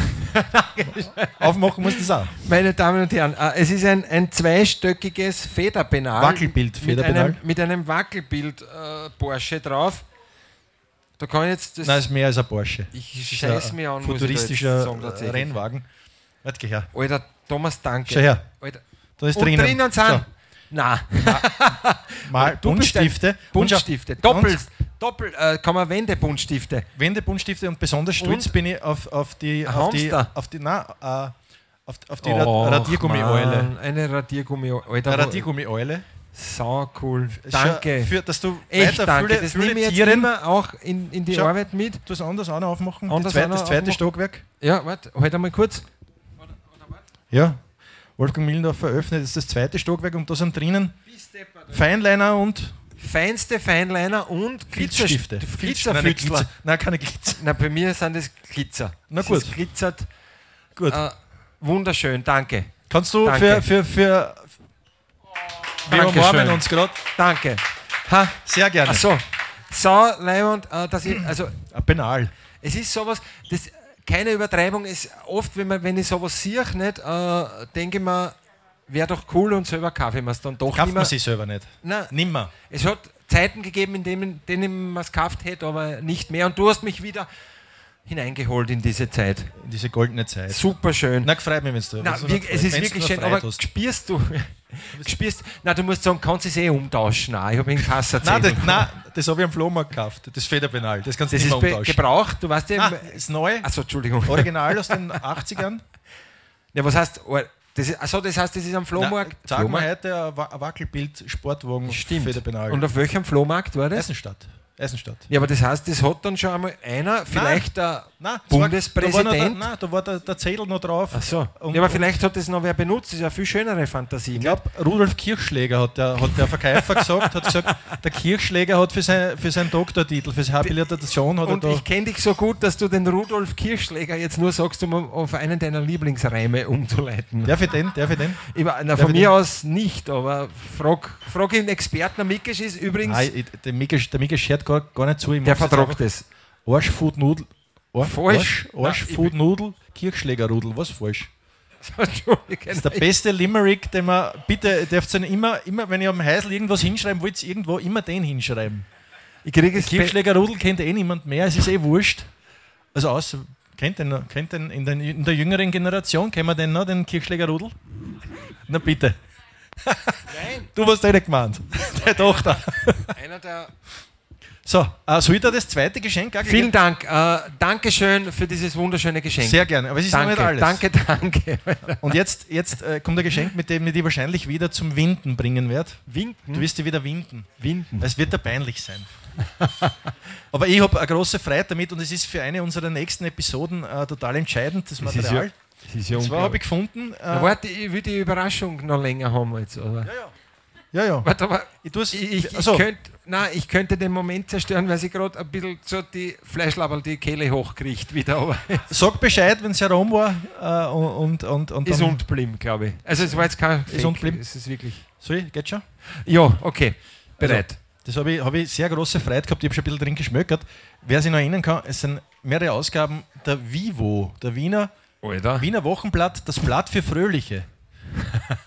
Aufmachen musst du das auch. Meine Damen und Herren, äh, es ist ein, ein zweistöckiges Federpenal. Wackelbild, mit Federpenal. einem, mit einem Wackelbild äh, Porsche drauf. Da kann ich jetzt das. Nein, ist mehr als ein Porsche. ich scheiß mir an, muss Futuristischer sagen. Rennwagen. Warte, geh her. Alter, Thomas, danke. Schau her. Alter. Da ist Und drinnen. drinnen sind. Nein, So, mal Du bist ein Buntstifte. Buntstifte. Doppel, Doppel, äh, kann man Wendebuntstifte. Wendebuntstifte und besonders stolz Und? bin ich auf, auf die, auf die, auf die, na, äh, auf, auf die Ra- Radiergummi-Eule. Eine Radiergummi-Eule. Eine Radiergummi-Eule. Sau cool. Danke. Für, dass du Echt weiter danke. viele, das viele nehme ich jetzt immer auch in, in die Schau. Arbeit mit. Du hast anders auch noch aufmachen. Anders zweite, das zweite aufmachen. Stockwerk. Ja, warte, halt einmal kurz. Ja. Wolfgang Millendorf eröffnet jetzt das zweite Stockwerk und da sind drinnen Feinliner und Feinste Feinliner und Glitzstifte. Glitzer- Glitzer-. Glitzer. Nein, keine Glitzer. Na, bei mir sind es Glitzer. Na gut. ist glitzert. Gut. Äh, wunderschön, danke. Kannst du danke. für, für, für wir Dankeschön. umarmen uns gerade Danke. Ha, sehr gerne. ach so. So, Leimund, äh, dass ich, also Penal. Es ist sowas, das, keine Übertreibung, ist oft, wenn, man, wenn ich sowas sehe, nicht, äh, denke ich mir, wäre doch cool und selber mir es dann doch Kauft man sich selber nicht. Nein, Nimmer. es hat Zeiten gegeben, in denen, denen man es gekauft hätte, aber nicht mehr. Und du hast mich wieder hineingeholt in diese Zeit. In diese goldene Zeit. Super schön. Na, freut mich, wenn du. Na, noch es ist wirklich schön, aber tust. spürst du, spürst, na, du musst sagen, kannst es eh umtauschen. Nein, ich habe einen Nein, Kassazettel. das, nein, das habe ich am Flohmarkt gekauft. Das Federpenal. Das kannst du Das nicht umtauschen. gebraucht, du weißt ja. Nein, ist neu. Achso, Entschuldigung. Original aus den 80ern. Ja, was heißt, das ist, achso, das heißt, das ist am Flohmarkt? Sag mal Flohmarkt? heute ein Wa- ein Wackelbild Sportwagen Stimmt. Federpenal. Und auf welchem Flohmarkt war das? Eisenstadt. Eisenstadt. Ja, aber das heißt, das hat dann schon einmal einer, vielleicht der Nein, das war- Bundespräsident. Da war, noch der, nein, da war der, der Zettel noch drauf. Ach so. Und- ja, aber vielleicht hat das noch wer benutzt. Das ist ja eine viel schönere Fantasie. Ich glaube, Rudolf Kirchschläger hat der, hat der Verkäufer gesagt, hat gesagt, der Kirchschläger hat für, sein, für seinen Doktortitel, für seine Habilitation hat er Und da. ich kenne dich so gut, dass du den Rudolf Kirchschläger jetzt nur sagst, um auf einen deiner Lieblingsreime umzuleiten. Darf ich den? Darf ich den? Ich, na, Darf von mir den? aus nicht, aber frag, frag den Experten. Der Mikisch ist übrigens, Nein, der Mika, der Mika gar, gar nicht zu. Ich der vertragt es. einfach. Arschfood Nudel, Arsch, Falsch. Arsch, Arsch Kirchschlägerrudel. Was falsch? Das ist der beste Limerick, den man. Bitte, dürft ihr immer, immer, wenn ihr am Heisel irgendwas hinschreiben wollt, irgendwo immer den hinschreiben. Ich kriege es Kirchschlägerrudel kennt eh niemand mehr, es ist eh wurscht. Also außer, kennt den, noch- kennt den in, der, in der jüngeren Generation, kennen wir den noch, den Kirchschlägerrudel? Na bitte. Nein. Du warst eh nicht gemeint. Deine Tochter. einer der So, äh, soll ich da das zweite Geschenk auch Vielen Dank. Äh, Dankeschön für dieses wunderschöne Geschenk. Sehr gerne, aber es ist danke, noch nicht alles. danke, danke. Und jetzt, jetzt äh, kommt ein Geschenk, mit dem ich dich wahrscheinlich wieder zum Winden bringen werde. Winken. Du wirst dich wieder winden. Winden. Es wird dir peinlich sein. Aber ich habe eine große Freude damit und es ist für eine unserer nächsten Episoden äh, total entscheidend, das Das ist Material. ja, das ist ja habe ich gefunden. Äh, Na, warte, ich will die Überraschung noch länger haben jetzt. Oder? ja, ja. Warte, aber Ich, ich, ich, ich, also, könnte, nein, ich könnte den Moment zerstören, weil sie gerade ein bisschen so die Fleischlaberl die Kehle hochkriegt wieder. Aber sag Bescheid, wenn es herum war. Äh, und, und, und ist unblieben, glaube ich. Also es war jetzt kein Fake, unblieben? Es ist wirklich... Sorry, geht schon? Ja, okay. Bereit. Das habe ich, hab ich sehr große Freude gehabt. Ich habe schon ein bisschen drin geschmökert. Wer sich noch erinnern kann, es sind mehrere Ausgaben der Vivo, der Wiener, Alter. Wiener Wochenblatt, das Blatt für Fröhliche.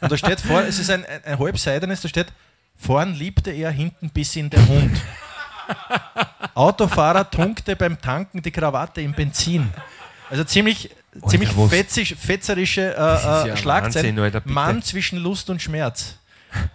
Und da steht vor, es ist ein, ein, ein halbseidenes, da steht, vorn liebte er, hinten bis in der Hund. Autofahrer tunkte beim Tanken die Krawatte im Benzin. Also ziemlich, ziemlich was- fetzig, fetzerische ist äh, ja äh, Schlagzeilen. Wahnsinn, Alter. Mann zwischen Lust und Schmerz.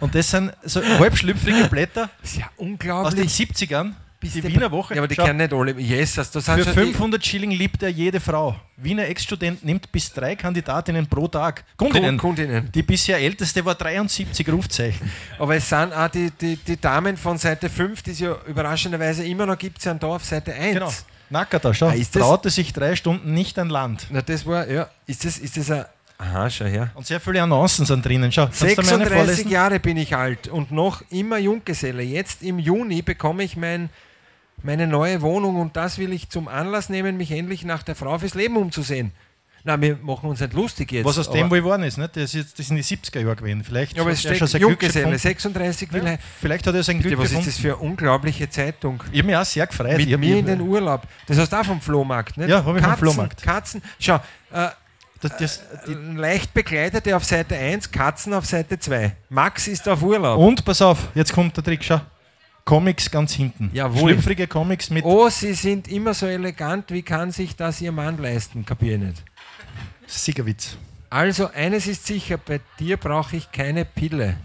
Und das sind so halbschlüpfrige Blätter ja aus den unglaublich. 70ern. Bis Die Wiener Woche. Ja, aber die kennen nicht alle. Jesus, das sind für schon die- 500 Schilling liebt er jede Frau. Wiener Ex-Student nimmt bis drei Kandidatinnen pro Tag. Kundinnen. Kundinnen. Die bisher älteste war 73 Rufzeichen. Aber es sind auch die, die, die Damen von Seite 5, die es ja überraschenderweise immer noch gibt, sind da auf Seite 1. Genau. Nackert schau. Ah, Traute sich drei Stunden nicht an Land. Na, das war, ja, ist das, ist das ein. Aha, schau her. Und sehr viele Annoncen sind drinnen. Schau, kannst du mir eine 36 vorlesen? Jahre bin ich alt und noch immer Junggeselle. Jetzt im Juni bekomme ich mein, meine neue Wohnung und das will ich zum Anlass nehmen, mich endlich nach der Frau fürs Leben umzusehen. Na, wir machen uns nicht lustig jetzt. Was aus dem wohl geworden ist, nicht? Das, ist, das sind die 70er Jahre gewesen. Vielleicht ja, aber es hat er steht sein Junggeselle, gefunden. 36 will Ja, vielleicht hat er sein Glück Bitte, was ist gefunden. das für eine unglaubliche Zeitung? Ich habe mich auch sehr gefreut. Mit mir in den Urlaub. Das hast du auch vom Flohmarkt, nicht? Ja, hab ich vom Flohmarkt. Katzen. Schau, äh, das, das, die, leicht bekleidete auf Seite 1, Katzen auf Seite 2. Max ist auf Urlaub. und pass auf, jetzt kommt der Trick. Schau. Comics ganz hinten. Jawohl. Schlüpfrige Comics mit Oh, sie sind immer so elegant, wie kann sich das ihr Mann leisten? Kapier ich nicht. Siegerwitz. Also, eines ist sicher, bei dir brauche ich keine Pille.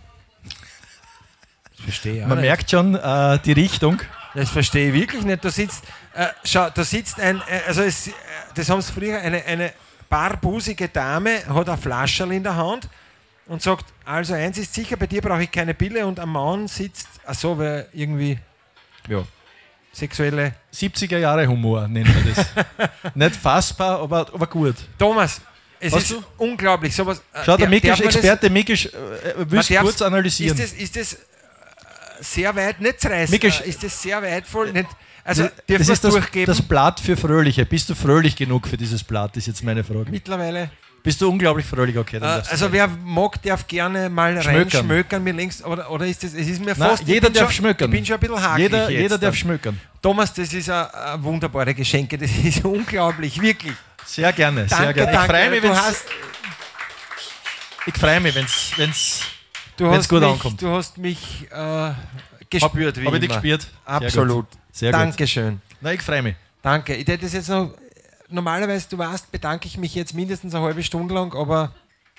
Das verstehe ich Man nicht. merkt schon äh, die Richtung. Das verstehe ich wirklich nicht. Da sitzt, äh, schau, da sitzt ein, äh, also es, äh, das haben sie früher, eine, eine barbusige Dame hat ein Flascherl in der Hand und sagt, also eins ist sicher, bei dir brauche ich keine Pille und am Mann sitzt, ach so, weil irgendwie, ja, sexuelle. 70er Jahre Humor nennt man das. Nicht fassbar, aber, aber gut. Thomas, es Was ist du? unglaublich. Sowas, äh, Schau, der der- Mikisch, darf man das- Experte Mikisch, äh, willst darf's- kurz analysieren. Ist das, ist das äh, sehr weit, nicht zerreißen, Mikisch, äh, ist das sehr weitvoll, nicht, also das, ist das, das Blatt für Fröhliche. Bist du fröhlich genug für dieses Blatt, ist jetzt meine Frage. Mittlerweile. Bist du unglaublich fröhlich? Okay, Äh, also wer mag, darf gerne mal Schmökern. reinschmökern mir links oder, oder ist das, es ist mir Nein, fast, ich jeder darf schon, schmökern. Ich bin schon ein bisschen hakelig jeder, jeder darf dann. schmökern. Thomas, das ist ein, wunderbare Geschenke, das ist unglaublich, wirklich. Sehr gerne, sehr Danke, gerne. danke. Ich freue mich, wenn's- hast, ich freue mich, du wenn's hast gut mich, ankommt. Du hast mich äh, gespürt, wie Habe ich dich gespürt? Sehr Absolut. gut. Sehr gut. Dankeschön. Na, ich freue mich. Danke. Ich hätte das jetzt noch, normalerweise, du weißt, bedanke ich mich jetzt mindestens eine halbe Stunde lang, aber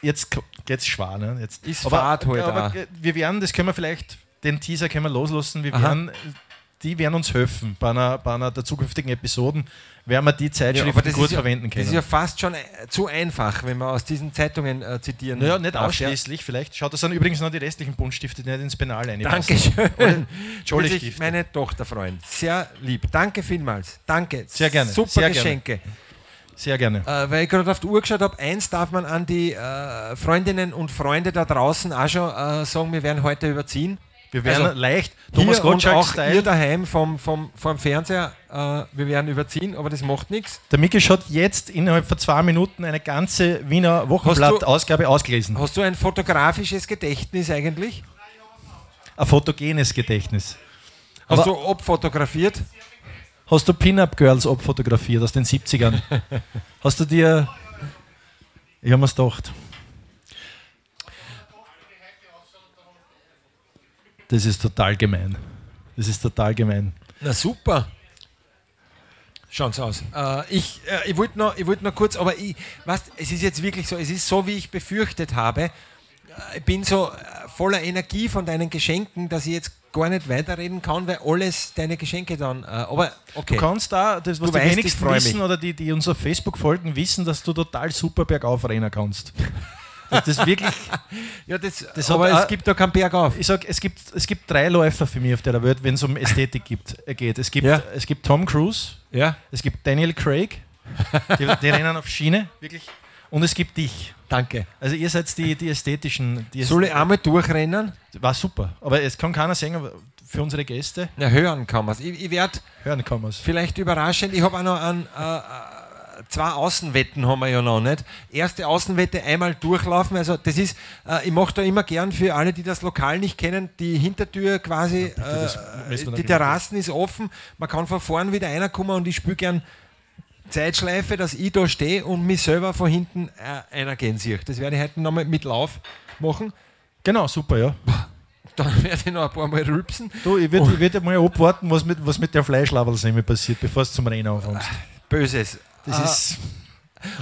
Jetzt geht's schwer. Ne? Jetzt, Ist aber, Fahrt halt aber auch. äh, wir werden, das können wir vielleicht, den Teaser können wir loslassen. Wir Aha. werden, die werden uns helfen bei einer, bei einer der zukünftigen Episoden, werden wir die Ja, Zeitschriften das gut ja, verwenden Das können. ist ja fast schon äh, zu einfach, wenn man aus diesen Zeitungen äh, zitieren naja, nicht ja. ausschließlich, vielleicht. Schaut, das sind übrigens noch die restlichen Buntstifte, die nicht ins Penal reinpassen. Dankeschön. Jolly meine Tochter freuen. Sehr lieb. Danke vielmals. Danke. Sehr gerne. Super Sehr gerne. Geschenke. Sehr gerne. Äh, weil ich gerade auf die Uhr geschaut habe, eins darf man an die äh, Freundinnen und Freunde da draußen auch schon äh, sagen, wir werden heute überziehen. Wir werden also, leicht Thomas Hier und auch ihr Gottschalk-Style. daheim vom, vom, vom Fernseher, äh, wir werden überziehen, aber das macht nichts. Der Mikisch hat jetzt innerhalb von zwei Minuten eine ganze Wiener Wochenblatt-Ausgabe ausgelesen. Hast du ein fotografisches Gedächtnis eigentlich? Ein fotogenes Gedächtnis. Hast Aber- du abfotografiert? hast du Pin-Up-Girls abfotografiert aus den 70ern? hast du dir. Ich habe mir's gedacht. Das ist total gemein. Das ist total gemein. Na super. Schauen Sie aus. Äh, ich äh, ich wollte noch, ich wollt noch kurz, aber ich, weißt, es ist jetzt wirklich so, es ist so, wie ich befürchtet habe. Äh, Ich bin so äh, voller Energie von deinen Geschenken, dass ich jetzt gar nicht weiterreden kann, weil alles deine Geschenke dann. Äh, aber okay. Du kannst da, das, was Du die weißt, ich wenigsten wissen mich. oder die, die uns auf Facebook folgen, wissen, dass du total super bergauf rennen kannst. Das ist wirklich, ja, das, Das aber es gibt da keinen Berg auf. ich sag, es gibt, es gibt drei Läufer für mich auf der Welt, wenn es um Ästhetik gibt, äh, geht. Es gibt, Ja. es gibt Tom Cruise, Ja, es gibt Daniel Craig, die, die rennen auf Schiene, wirklich. Und es gibt dich. danke. Also ihr seid die, die ästhetischen. Die Soll ich einmal durchrennen? War super. Aber es kann keiner sehen, aber für unsere Gäste Na, hören kann man es. Ich, ich werde hören kann man es. vielleicht überraschend, ich habe auch noch ein, äh, äh, zwei Außenwetten haben wir ja noch nicht. Erste Außenwette einmal durchlaufen, also das ist, äh, ich mache da immer gern für alle, die das Lokal nicht kennen, die Hintertür quasi, das äh, die Terrassen ist offen, man kann von vorn wieder reinkommen und ich spiele gern Zeitschleife, dass ich da stehe und mich selber von hinten äh, einer gehen sehe. Das werde ich heute nochmal mit Lauf machen. Genau, super, ja. Dann werde ich noch ein paar Mal rülpsen. Du, ich würde ich würd mal abwarten, was mit, was mit der Fleischlaberlsemmel passiert, bevor es zum Rennen anfängst. Böses. Das Ah, ist.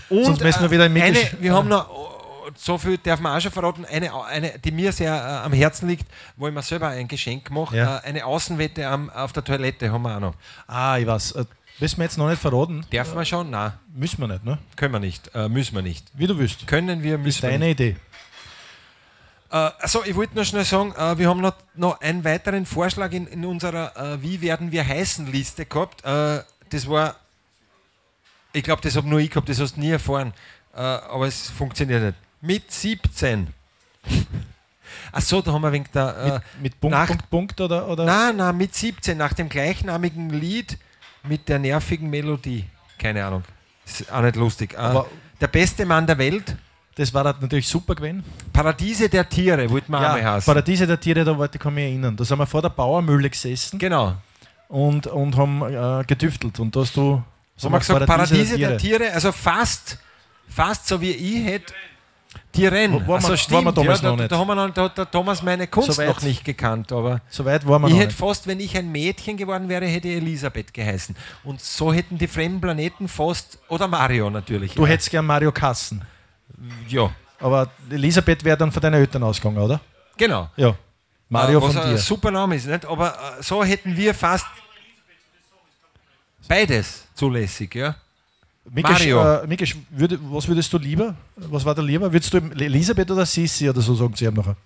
Und Sonst müssen wir wieder im eine, wir haben noch, oh, so viel darf man auch schon verraten, eine, eine die mir sehr äh, am Herzen liegt, wo ich mir selber ein Geschenk mache. Ja. Äh, eine Außenwette am, auf der Toilette haben wir auch noch. Ah, ich weiß. Äh, Müssen wir jetzt noch nicht verraten? Darf man schon? Nein, Müssen wir nicht, ne? können wir nicht. Äh, müssen wir nicht. Wie du willst. Können wir, Ist müssen wir deine nicht. Idee. Äh, also ich wollte noch schnell sagen, äh, wir haben noch, noch einen weiteren Vorschlag in, in unserer äh, Wie werden wir heißen Liste gehabt. Äh, das war, ich glaube, das habe nur ich gehabt, das hast du nie erfahren. Äh, aber es funktioniert nicht. Mit 17. Achso, da haben wir wegen der. Äh, Mit, mit Punkt, nach- Punkt, Punkt oder? oder? Nein, nein, mit 17, nach dem gleichnamigen Lied mit der nervigen Melodie. Keine Ahnung. Ist auch nicht lustig. Äh, Aber- der beste Mann der Welt, Das war natürlich super gewesen. Paradiese der Tiere, wollte man auch mal heißen. Paradiese der Tiere, da wollte ich mich erinnern. Da sind wir vor der Bauermühle gesessen Genau. und, und haben äh, getüftelt. Und da hast du. So haben wir gesagt, Paradiese der Tiere, also fast, fast so wie ich hätte Tieren. Wo- waren wir- also waren stimmt, wir damals ja, da. Da, haben wir noch, da hat der Thomas meine Kunst So noch nicht gekannt, aber So weit waren wir ich noch hätte fast, wenn ich ein Mädchen geworden wäre, hätte ich Elisabeth geheißen. Und so hätten die fremden Planeten fast, oder Mario natürlich. Du hättest gern Mario Kassen. Ja, Aber Elisabeth wäre dann von deinen Eltern ausgegangen, oder? genau. Ja. Mario Äh, was von ein dir. super Name ist, nicht? aber äh, so hätten wir fast beides zulässig, ja. Mikesh, Mario. Äh, Mikesh, würde, was würdest du lieber? Was war der lieber? Würdest du Elisabeth oder Sissi oder so sagen sie ihm nachher?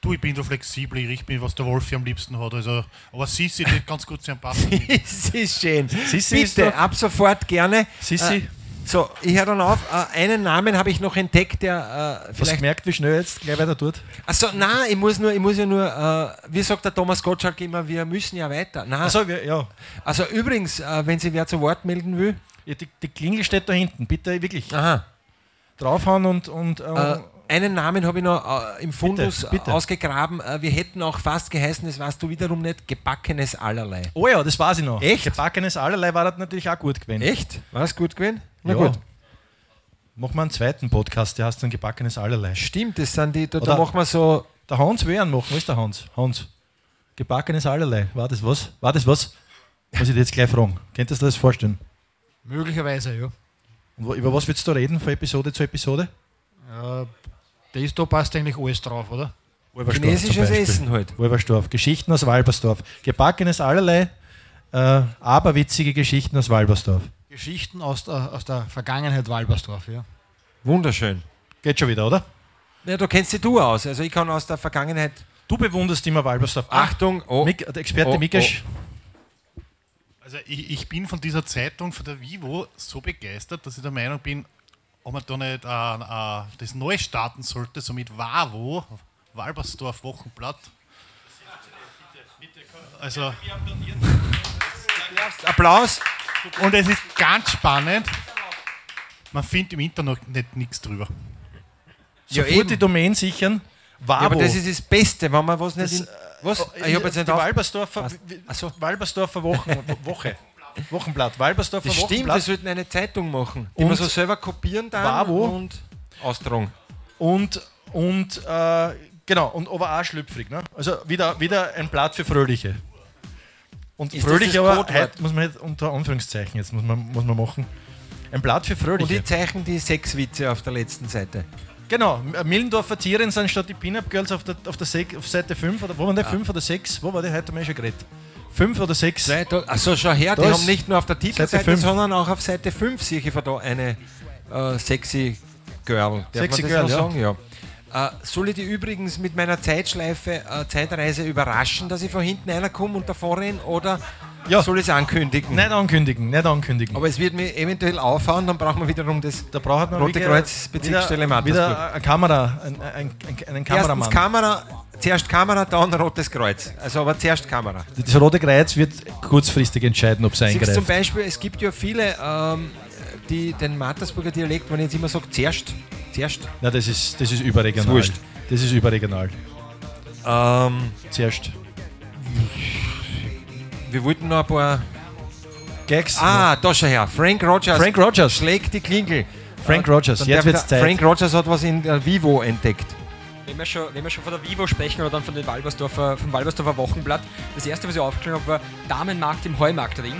Du, ich bin da flexibel, ich richte mich, was der Wolfi am liebsten hat. Also, aber Sissi, die ganz gut zu ihm passen. es ist schön. Sissi ist Bitte, doch- ab sofort gerne. Sissi, Äh, so, ich höre dann auf. Äh, einen Namen habe ich noch entdeckt, der äh, hast vielleicht. gemerkt, wie schnell jetzt gleich weiter tut? Achso, nein, ich muss nur, ich muss ja nur, äh, wie sagt der Thomas Gottschalk immer, wir müssen ja weiter. Nein. Achso, wir- ja. Also übrigens, äh, wenn sich wer zu Wort melden will, ja die, die Klingel steht da hinten. Bitte wirklich aha, draufhauen und. und äh, äh, einen Namen habe ich noch äh, im Fundus Bitte, bitte. äh, ausgegraben. Äh, wir hätten auch fast geheißen, das weißt du wiederum nicht, gebackenes Allerlei. oh ja, das weiß ich noch. Echt? Gebackenes Allerlei war das natürlich auch gut gewesen. Echt? War es gut gewesen? Na Ja. gut. Machen wir einen zweiten Podcast, der heißt dann Gebackenes Allerlei. Stimmt, das sind die, da, da Oder- machen wir so. Der Hans will einen machen. Wo ist der Hans? Hans. Gebackenes Allerlei. War das was? War das was? Muss ich dir jetzt gleich fragen. Könntest du das vorstellen? Möglicherweise, ja. Und über was willst du reden von Episode zu Episode? ja das da passt eigentlich alles drauf, oder? Wolverstorf Chinesisches. Essen halt. Wolverstorf. Geschichten aus Walbersdorf. Gebackenes Allerlei, äh, aberwitzige Geschichten aus Walbersdorf. Geschichten aus der, aus der Vergangenheit Walbersdorf, ja. Wunderschön. Geht schon wieder, oder? Ja, da kennst dich du aus. Also ich kann aus der Vergangenheit. Du bewunderst immer Walbersdorf. Achtung, oh, Mik der Experte oh, Mikesh. Also, ich, ich bin von dieser Zeitung, von der Vivo, so begeistert, dass ich der Meinung bin, ob man da nicht äh, äh, das neu starten sollte, so mit WAVO, Walbersdorf Wochenblatt. Also, Applaus. und es ist ganz spannend, man findet im Internet nicht nichts drüber. Ja, Sofort eben. die Domain sichern. Ja, aber das ist das Beste, wenn man was nicht. Das, in, was? Oh, ich habe jetzt nicht die. Walbersdorfer. Walbersdorfer Wochen, Woche. Wochenblatt. Walbersdorfer Das stimmt, wir Wochenblatt. sollten eine Zeitung machen, die Und wir so selber kopieren dann Wavo. und austragen. Und, und äh, genau, und aber auch schlüpfrig. Ne? Also wieder, wieder ein Blatt für Fröhliche. Und Ist fröhlich aber heute muss man nicht unter Anführungszeichen, jetzt muss man, muss man machen. Ein Blatt für Und Fröhliche. die zeichnen die Sexwitze auf der letzten Seite. Genau, Millendorfer Tieren sind statt die Pin-Up Girls auf, der, auf, der Sek, auf Seite 5, oder wo waren die? 5 oder 6? Wo war die? Heute wir schon geredet. 5 oder 6? Achso, schau her, die Das- haben nicht nur auf der Titelseite, sondern auch auf Seite 5 sehe ich von da eine äh, sexy Girl. Darf Sexy Girl, ja. sagen? Ja. Äh, soll ich die übrigens mit meiner Zeitschleife, äh, Zeitreise überraschen, dass ich von hinten einer komme und davor renne oder Ja. soll ich es ankündigen? Nicht ankündigen, nicht ankündigen. Aber es wird mir eventuell aufhauen, dann brauchen wir wiederum das da braucht man Rote wieder- Kreuz Bezirksstelle wieder, wieder eine Kamera, ein, ein, ein, einen Kameramann. Erstens Kamera, zuerst Kamera, dann Rotes Kreuz. Also aber zuerst Kamera. das Rote Kreuz wird kurzfristig entscheiden, ob es Siehst du zum eingreift. Beispiel, es gibt ja viele, ähm, die den Mattersburger Dialekt, wenn ich jetzt immer sage, zuerst, zuerst, Nein, das ist, das ist überregional. Wurscht. Das ist überregional. ähm, Zuerst. wir wollten noch ein paar, Gags. ah, da schau her, Frank Rogers, Frank Rogers. schlägt die Klingel. Frank Äh, Rogers, jetzt wird's Zeit. Frank Rogers hat was in äh, Vivo entdeckt. Wenn wir, schon, wenn wir schon von der Vivo sprechen oder dann von den Walbersdorfer, vom Walbersdorfer Wochenblatt, das erste, was ich aufgeschrieben habe, war Damenmarkt im Heumarktring.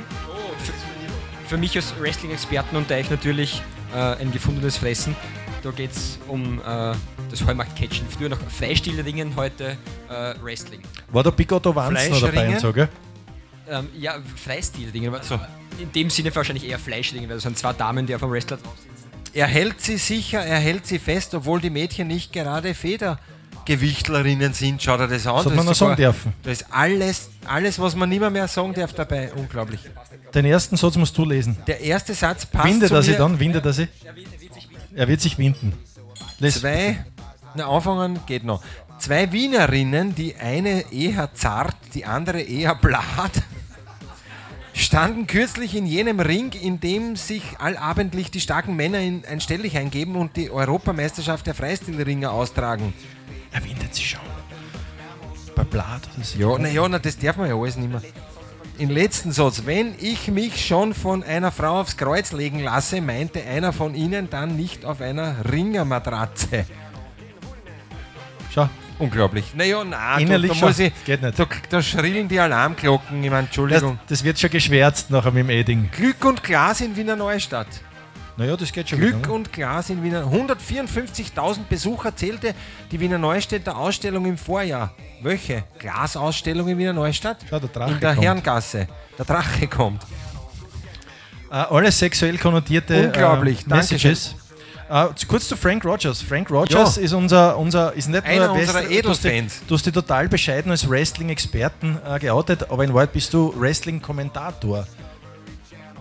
Für, für mich als Wrestling-Experten und euch natürlich äh, ein gefundenes Fressen. Da geht es um äh, das Heumarkt-Catchen. Früher noch Freistilringen, heute äh, Wrestling. War der Big Otto Wanzen noch dabei und so, gell? Ähm, ja, Freistilringen, aber in dem Sinne wahrscheinlich eher Fleischringen, weil das sind zwei Damen, die auf dem Wrestler drauf sind. Er hält sie sicher, er hält sie fest, obwohl die Mädchen nicht gerade Federgewichtlerinnen sind. Schaut er das an. Das hat man noch sagen dürfen. Da ist alles, alles, was man nicht mehr, mehr sagen darf dabei. Unglaublich. Den ersten Satz musst du lesen. Der erste Satz passt Windet er sich dann? Windet er sich? Er wird sich winden. Les. Zwei, na anfangen geht noch. Zwei Wienerinnen, die eine eher zart, die andere eher blatt, standen kürzlich in jenem Ring, in dem sich allabendlich die starken Männer in ein Stelldichein eingeben und die Europameisterschaft der Freistilringer austragen. Er windet sich schon. Bei Blatt oder so. Ja, naja, na, das darf man ja alles nicht mehr. Im letzten Satz, wenn ich mich schon von einer Frau aufs Kreuz legen lasse, meinte einer von ihnen dann nicht auf einer Ringermatratze. Schau. Unglaublich. Naja, nein, Innerlich da, da, schon. ich, Geht nicht. Da, da schrillen die Alarmglocken. Ich meine, Das, Entschuldigung. das wird schon geschwärzt nachher mit dem Edding. Glück und Glas in Wiener Neustadt. Naja, das geht schon Glück wieder, ne? und Glas in Wiener. 154.000 Besucher zählte die Wiener Neustädter Ausstellung im Vorjahr. Welche? Glasausstellung in Wiener Neustadt? Schau, der Drache in der kommt. Herrengasse. Der Drache kommt. Äh, alle sexuell konnotierte Unglaublich, äh, Messages. Äh, kurz zu Frank Rogers. Frank Rogers Ja. ist unser, unser ist nicht Einer nur unserer Wrestler- du hast dich- Edelfans. Du hast dich total bescheiden als Wrestling-Experten äh, geoutet, aber in Wahrheit bist du Wrestling-Kommentator.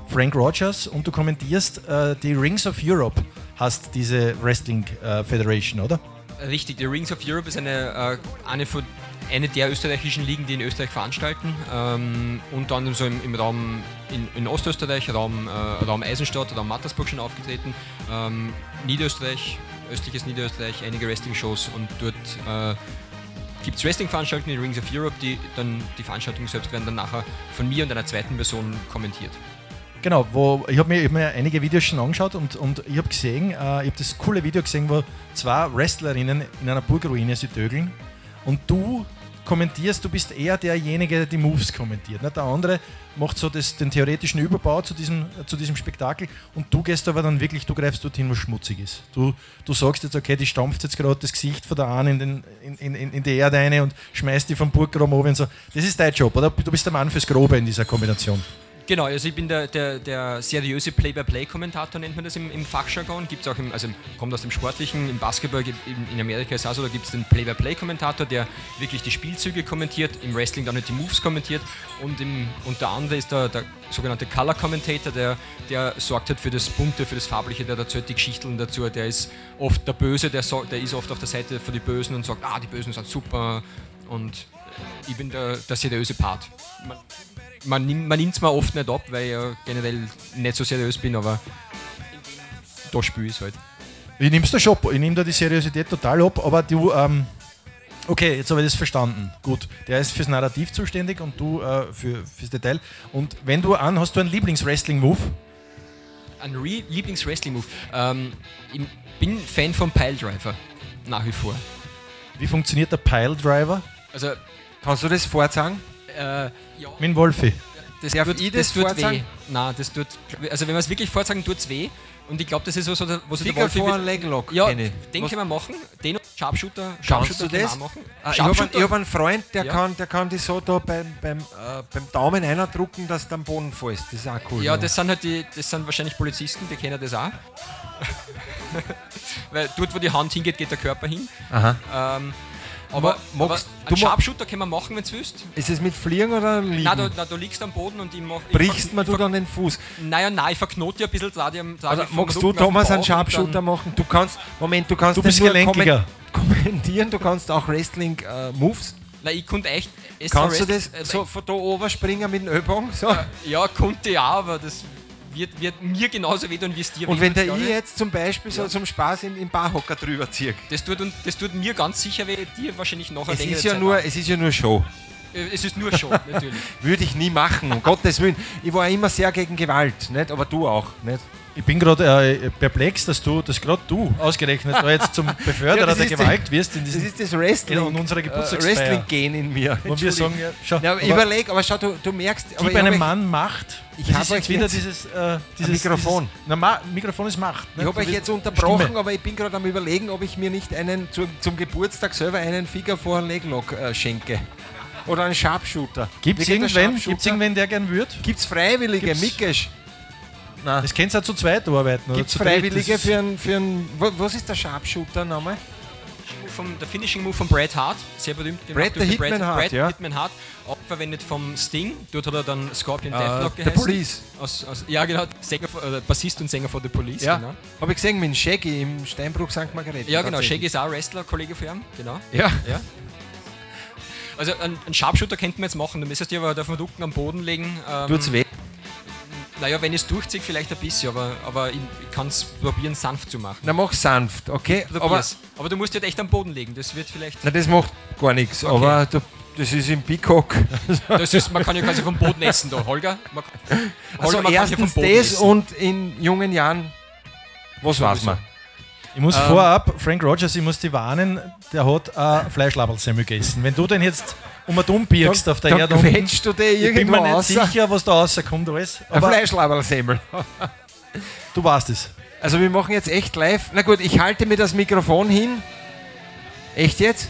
Frank Rogers und du kommentierst äh, die Rings of Europe, hast diese Wrestling äh, Federation, oder? Richtig, die Rings of Europe ist eine, äh, eine, von, eine der österreichischen Ligen, die in Österreich veranstalten. Ähm, unter anderem so im, im Raum in, in Ostösterreich, Raum, äh, Raum Eisenstadt, Raum Mattersburg schon aufgetreten. Ähm, Niederösterreich, östliches Niederösterreich, einige Wrestling-Shows und dort äh, gibt es Wrestling-Veranstaltungen, die Rings of Europe, die dann die Veranstaltungen selbst werden dann nachher von mir und einer zweiten Person kommentiert. Genau, wo ich habe mir, hab mir einige Videos schon angeschaut und, und ich habe gesehen, äh, ich habe das coole Video gesehen, wo zwei Wrestlerinnen in einer Burgruine sie dögeln und du kommentierst, du bist eher derjenige, der die Moves kommentiert. Ne? Der andere macht so das, den theoretischen Überbau zu diesem, zu diesem Spektakel und du gehst aber dann wirklich, du greifst dorthin, wo schmutzig ist. Du, du sagst jetzt, okay, die stampft jetzt gerade das Gesicht von der einen in, den, in, in, in die Erde rein und schmeißt die vom Burggraben und so. Das ist dein Job, oder? Du bist der Mann fürs Grobe in dieser Kombination. Genau, also ich bin der, der, der seriöse Play-by-Play-Kommentator, nennt man das im, im Fachjargon. Gibt's auch im, also kommt aus dem Sportlichen, im Basketball, in, in Amerika ist es auch so, da gibt es den Play-by-Play-Kommentator, der wirklich die Spielzüge kommentiert, im Wrestling dann nicht die Moves kommentiert und, im, und der ist der, der sogenannte Color-Commentator, der, der sorgt halt für das Bunte, für das Farbliche, der erzählt die Geschichten dazu, der ist oft der Böse, der, so, der ist oft auf der Seite von den Bösen und sagt, ah, die Bösen sind super und ich bin der, der seriöse Part. Man, man, nimmt- man nimmt es mir oft nicht ab, weil ich ja generell nicht so seriös bin, aber da spüre ich es halt. Ich nehme da schon ab. Ich nehme da die Seriosität total ab, aber du, ähm, Okay, jetzt habe ich das verstanden. Gut, der ist fürs Narrativ zuständig und du äh, für, fürs Detail. Und wenn du an, hast du einen Lieblings-Wrestling-Move? Ein Re Lieblings-Wrestling-Move. Ähm, ich bin Fan vom Piledriver. Nach wie vor. Wie funktioniert der Pile-Driver? Also, Kannst du das vorsagen? äh, ja, Mit dem Wolfi. das Darf tut, ich das das tut weh. Nein, das tut. Also, wenn wir es wirklich vorsagen, tut es weh. Und ich glaube, das ist so, so der- wo der Finger Wolfi vor Leglock. Ja, den Was- können wir machen. Den und Sharpshooter. Kannst Sharpshooter du das? machen. Ah, ich habe einen, hab einen Freund, der, Ja. kann, der kann die so da beim, beim, äh, beim Daumen eindrucken, dass du am Boden fällst. Das ist auch cool. Ja, das sind halt die, das sind wahrscheinlich Polizisten, die kennen das auch. Weil dort, wo die Hand hingeht, geht der Körper hin. Aha. Ähm, aber, Ma- aber magst- einen Sharpshooter können wir machen, wenn du willst. Ist es mit Fliegen oder Liegen? Nein, du, nein, du liegst am Boden und ich mach. ich Brichst man du dann den Fuß? Naja, nein, ich verknote ja ein bisschen, lade lade vom magst du, Thomas, einen Sharpshooter machen? Du kannst, Moment, du kannst Du nicht bist nur gelenkiger. kommen- kommentieren, du kannst auch Wrestling-Moves. Nein, ich konnte echt. kannst du das Wrestling- so von da oben springen mit dem Ellbogen? So. Ja, konnte ich auch, aber das wird, wird mir genauso wehtun, wie es dir Und weh wenn der ich jetzt zum Beispiel so zum Spaß in, in Barhocker drüber ziehe. Das tut, das tut mir ganz sicher weh, dir wahrscheinlich noch Es ist, ja Zeit nur, es ist ja nur Show. Äh, Es ist nur Show, natürlich. Würde ich nie machen, um Gottes Willen. Ich war immer sehr gegen Gewalt, nicht? aber du auch. Nicht? Ich bin gerade äh, perplex, dass du, dass gerade du ausgerechnet da jetzt zum Beförderer Ja, das der ist die- Gewalt wirst in Das diesem ist das Wrestling. in unserer äh. Wrestling-Gen in mir. Und wir sagen, ja, schau, Ja, aber überleg, aber schau, du, du merkst. gib einem Mann Macht. Ich das hab ist jetzt wieder dieses, äh, dieses Mikrofon. Dieses, na, Ma Mikrofon ist Macht. ne? Ich habe euch jetzt unterbrochen, Stimme. aber ich bin gerade am überlegen, ob ich mir nicht einen zu, zum Geburtstag selber einen Finger vor Leglock äh, schenke. Oder einen Sharpshooter. Gibt es irgendwen, gibt's irgendwen, der gern würde? Gibt's Freiwillige? Gibt's-? Nein. Das könnt ihr auch zu zweit arbeiten. oder Gibt es Freiwillige für einen. Für ein, wa- was ist der Sharpshooter nochmal? Vom, der Finishing Move von Bret Hart, sehr berühmt. gemacht Bret the den Hitman Hart, Bret ja. Hitman Hart, auch verwendet vom Sting. Dort hat er dann Scorpion Äh, Deathlock The geheißen. Police. Aus, aus, ja, genau, Sänger, äh, Bassist und Sänger von The Police. Ja. Genau. Habe ich gesehen mit Shaggy im Steinbruch St. Margarete. Ja, genau. Shaggy ist auch Wrestler, Kollege von ihm. Genau. Ja. Ja. Also einen, einen Sharpshooter könnten wir jetzt machen, dann müsstest du aber auf den Rücken am Boden legen. Ähm, Tut's weh? Naja, wenn ich es durchziehe, vielleicht ein bisschen, aber, aber ich, ich kann es probieren, sanft zu machen. Na, mach sanft, okay? Aber, aber du musst halt echt am Boden legen, das wird vielleicht. na, das macht gar nichts. Aber du, das ist im Peacock. Das ist, man kann ja quasi vom Boden essen da, Holger. Man, Also Holger, man kann hier vom erstens Boden das essen. und in jungen Jahren, was weiß man? Ich muss Ähm, vorab, Frank Rogers, ich muss dich warnen, der hat äh, Fleischlaberlsemmel gegessen. Wenn du den jetzt um und um birgst auf der Dann Erde, unten, quetschst du dir ich bin irgendwo mir nicht raus. sicher, was da rauskommt alles. Ein Aber Fleischlaberlsemmel. du weißt es. Also wir machen jetzt echt live. Na gut, ich halte mir das Mikrofon hin. Echt jetzt?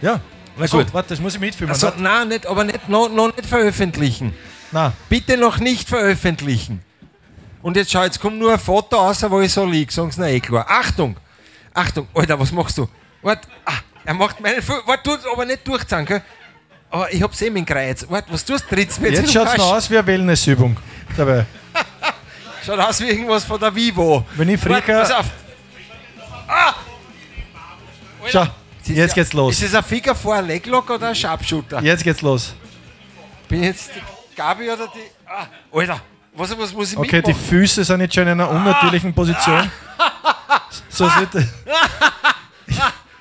Ja. Na So, gut. warte, das muss ich mitfilmen. Also, nein, nicht, aber nicht, noch, noch nicht veröffentlichen. Na, Bitte noch nicht veröffentlichen. Und jetzt schau, jetzt kommt nur ein Foto raus, wo ich so liege. Sie na eh klar. Achtung! Achtung! Alter, was machst du? Warte, ah, er macht meinen Fu- Warte, tu aber nicht durchzahlen, gell? Aber ich hab's eh mit dem Kreuz. Warte, was tust du? Trittst mir jetzt, jetzt in den schaut es Arsch? noch aus wie eine Wellnessübung dabei. Schaut aus wie irgendwas von der Vivo. Wenn ich Warte, pass früher. auf. Schau, Ist es jetzt geht's los. Ist es ein Finger vor ein Leglock oder ein Sharpshooter? Jetzt geht's los. Bin jetzt die Gabi oder die. Ah, Alter, was, was muss ich Okay, die mitmachen? Füße sind jetzt schon in einer unnatürlichen Position. So sieht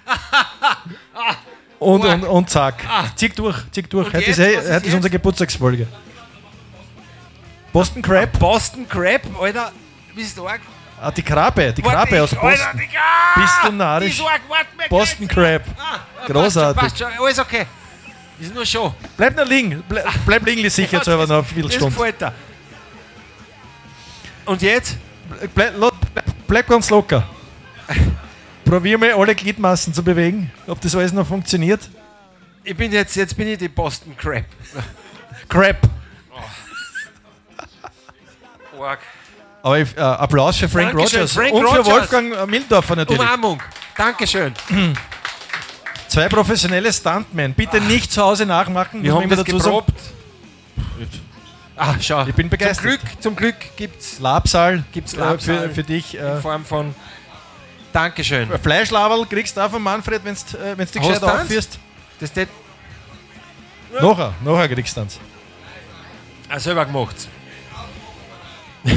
und, und, und zack. Zieh durch, zieh durch. Und Heute ist, jetzt? eh, ist heute ist jetzt? unsere Geburtstagsfolge. Boston Crab? Boston Crab, Alter. Bist du arg? Ah, die Krabbe, die Warte, Krabbe aus Boston. Alter, die, ah, Bist du narrisch? Boston. Crab. Ah, Großartig. Passt schon, passt schon, alles okay. Ist nur schon. Bleib nur liegen. Bleib, bleib liegen, die sicherheitshalber noch eine Das Viertelstunde. dir. Und jetzt? Bleib, bleib ganz locker. Probier mal alle Gliedmaßen zu bewegen, ob das alles noch funktioniert. Ich bin jetzt, jetzt bin ich die Boston Crab. Crap. Arg. Aber ich, äh, Applaus für Frank Dankeschön, Rogers Frank und für Rogers. Wolfgang äh, Mildorfer natürlich. Umarmung. Dankeschön. Zwei professionelle Stuntmen. Bitte nicht zu Hause nachmachen. Wir haben das sagen. geprobt. Ah, schau. Ich bin begeistert. Zum Glück, zum Glück gibt's Labsaal Gibt's äh, Labsaal. für, für dich. Äh, in Form von Dankeschön. Fleischlaberl kriegst du auch von Manfred, wenn du äh, wenn's dich gescheit aufführst. Das steht Nachher, nachher kriegst du eins. auch selber gemacht.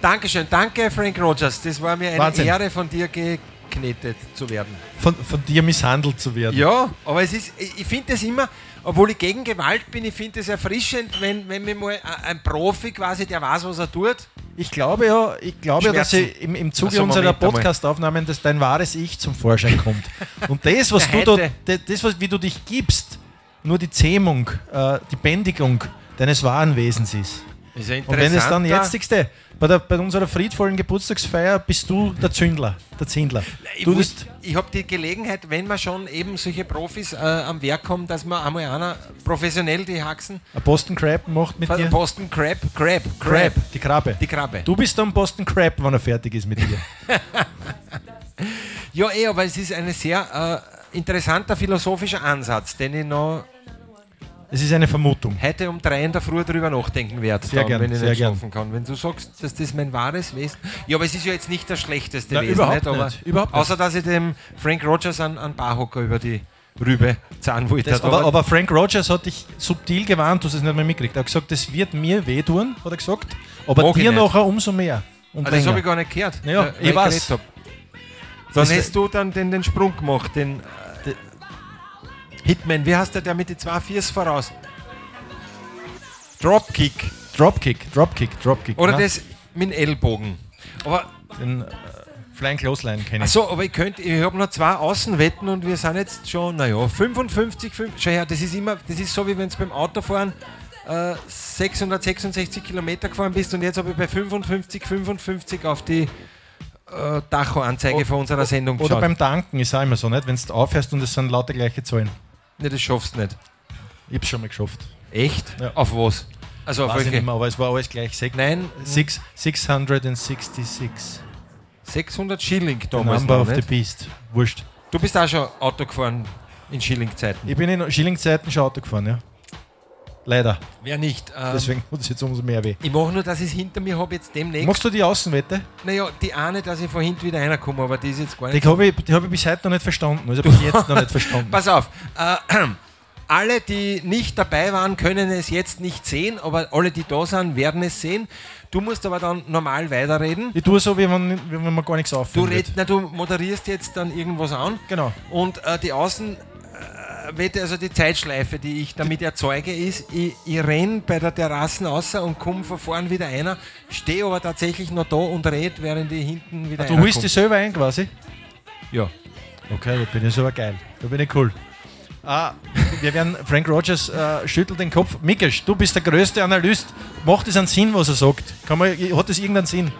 Dankeschön, danke Frank Rogers. Das war mir eine Wahnsinn. Ehre von dir ge geknetet zu werden. Von, von dir misshandelt zu werden. Ja, aber es ist, ich finde das immer, obwohl ich gegen Gewalt bin, ich finde es erfrischend, wenn, wenn mir mal ein- Profi quasi, der weiß, was er tut. Ich glaube ja, ich glaube ja, dass ich im, im Zuge Ach so, unserer. Podcastaufnahmen, dass dein wahres Ich zum Vorschein kommt. Und das, was du da, das, was, wie du dich gibst, nur die Zähmung, äh, die Bändigung deines wahren Wesens ist. Ist ja Und wenn es dann interessant, jetzigste, bei, der, bei unserer friedvollen Geburtstagsfeier bist du der Zündler, der Zündler. Ich, Du bist, ich habe die Gelegenheit, wenn man schon eben solche Profis äh, am Werk kommen, dass man einmal einer professionell die Haxen, ein Boston Crab macht mit dir. Boston Crab, Crab, Crab, Crab, die Krabbe. die Krabbe. Du bist dann Boston Crab, wenn er fertig ist mit dir. Ja, eh, aber es ist ein sehr äh, interessanter philosophischer Ansatz, den ich noch Es ist eine Vermutung. heute um drei in der Früh drüber nachdenken werde, Sehr dann, gern, wenn ich nicht gern. schlafen kann. Wenn du sagst, dass das mein wahres Wesen Ja, aber es ist ja jetzt nicht das schlechteste Na, Wesen, überhaupt nicht? Nicht, überhaupt nicht. Außer, dass ich dem Frank Rogers einen, einen Barhocker über die Rübe zahlen wollte. Das, aber, aber Frank Rogers hat dich subtil gewarnt, du hast es nicht mehr mitgekriegt. Er hat gesagt, das wird mir wehtun, hat er gesagt. Aber ich dir nachher umso mehr. Und Ah, das habe ich gar nicht gehört. Ja, weil ich weiß. Dann Das- hast du dann den, den Sprung gemacht, den Hitman, wie heißt der, der mit den zwei Viers voraus? Dropkick. Dropkick, Dropkick, Dropkick. Oder ja. das mit dem Ellbogen. Aber, Den äh, Flying Clothesline kenne ich. achso, aber ich könnte, ich habe noch zwei Außenwetten und wir sind jetzt schon, naja, 55, 5, schau her, das ist immer, das ist so wie wenn du beim Autofahren äh, 666 Kilometer gefahren bist und jetzt habe ich bei 55, 55 auf die äh, Tacho-Anzeige von unserer Sendung Oder geschaut. beim Tanken ist auch immer so, nicht? Wenn du aufhörst und es sind lauter gleiche Zahlen. Ne, das schaffst du nicht. Ich hab's schon mal geschafft. Echt? Ja. Auf was? Also auf Weiß ich nicht welche? mehr, aber es war alles gleich. Sech- Nein, Six, 666. 600 Schilling The damals number noch, of the nicht? beast. Wurscht. Du bist auch schon Auto gefahren in Schilling-Zeiten. Ich bin in Schillingzeiten schon Auto gefahren, ja. Leider. Wer nicht? Ähm, Deswegen tut es jetzt umso mehr weh. ich mache nur, dass ich es hinter mir habe jetzt demnächst. Magst du die Außenwette? Naja, die eine, dass ich von hinten wieder reinkomme, aber die ist jetzt gar Die nicht. habe ich, die hab ich bis heute noch nicht verstanden. Also bis jetzt noch nicht verstanden. Pass auf. Äh, alle, die nicht dabei waren, können es jetzt nicht sehen, aber alle, die da sind, werden es sehen. Du musst aber dann normal weiterreden. Ich tue so, wie wenn, wie wenn man gar nichts Du, red, na, du moderierst jetzt dann irgendwas an. Genau. Und äh, die Außenwette, also die Zeitschleife, die ich damit erzeuge, ist, ich, ich renn bei der Terrassen außer und komme von vorn wieder einer, stehe aber tatsächlich noch da und red, während ich hinten wieder Ah, Du holst dich selber ein quasi? Ja. Okay, da bin ich aber geil. Da bin ich cool. Ah, wir werden, Frank Rogers äh, schüttelt den Kopf. Mikesh, du bist der größte Analyst. Macht es einen Sinn, was er sagt? Kann man, hat das irgendeinen Sinn?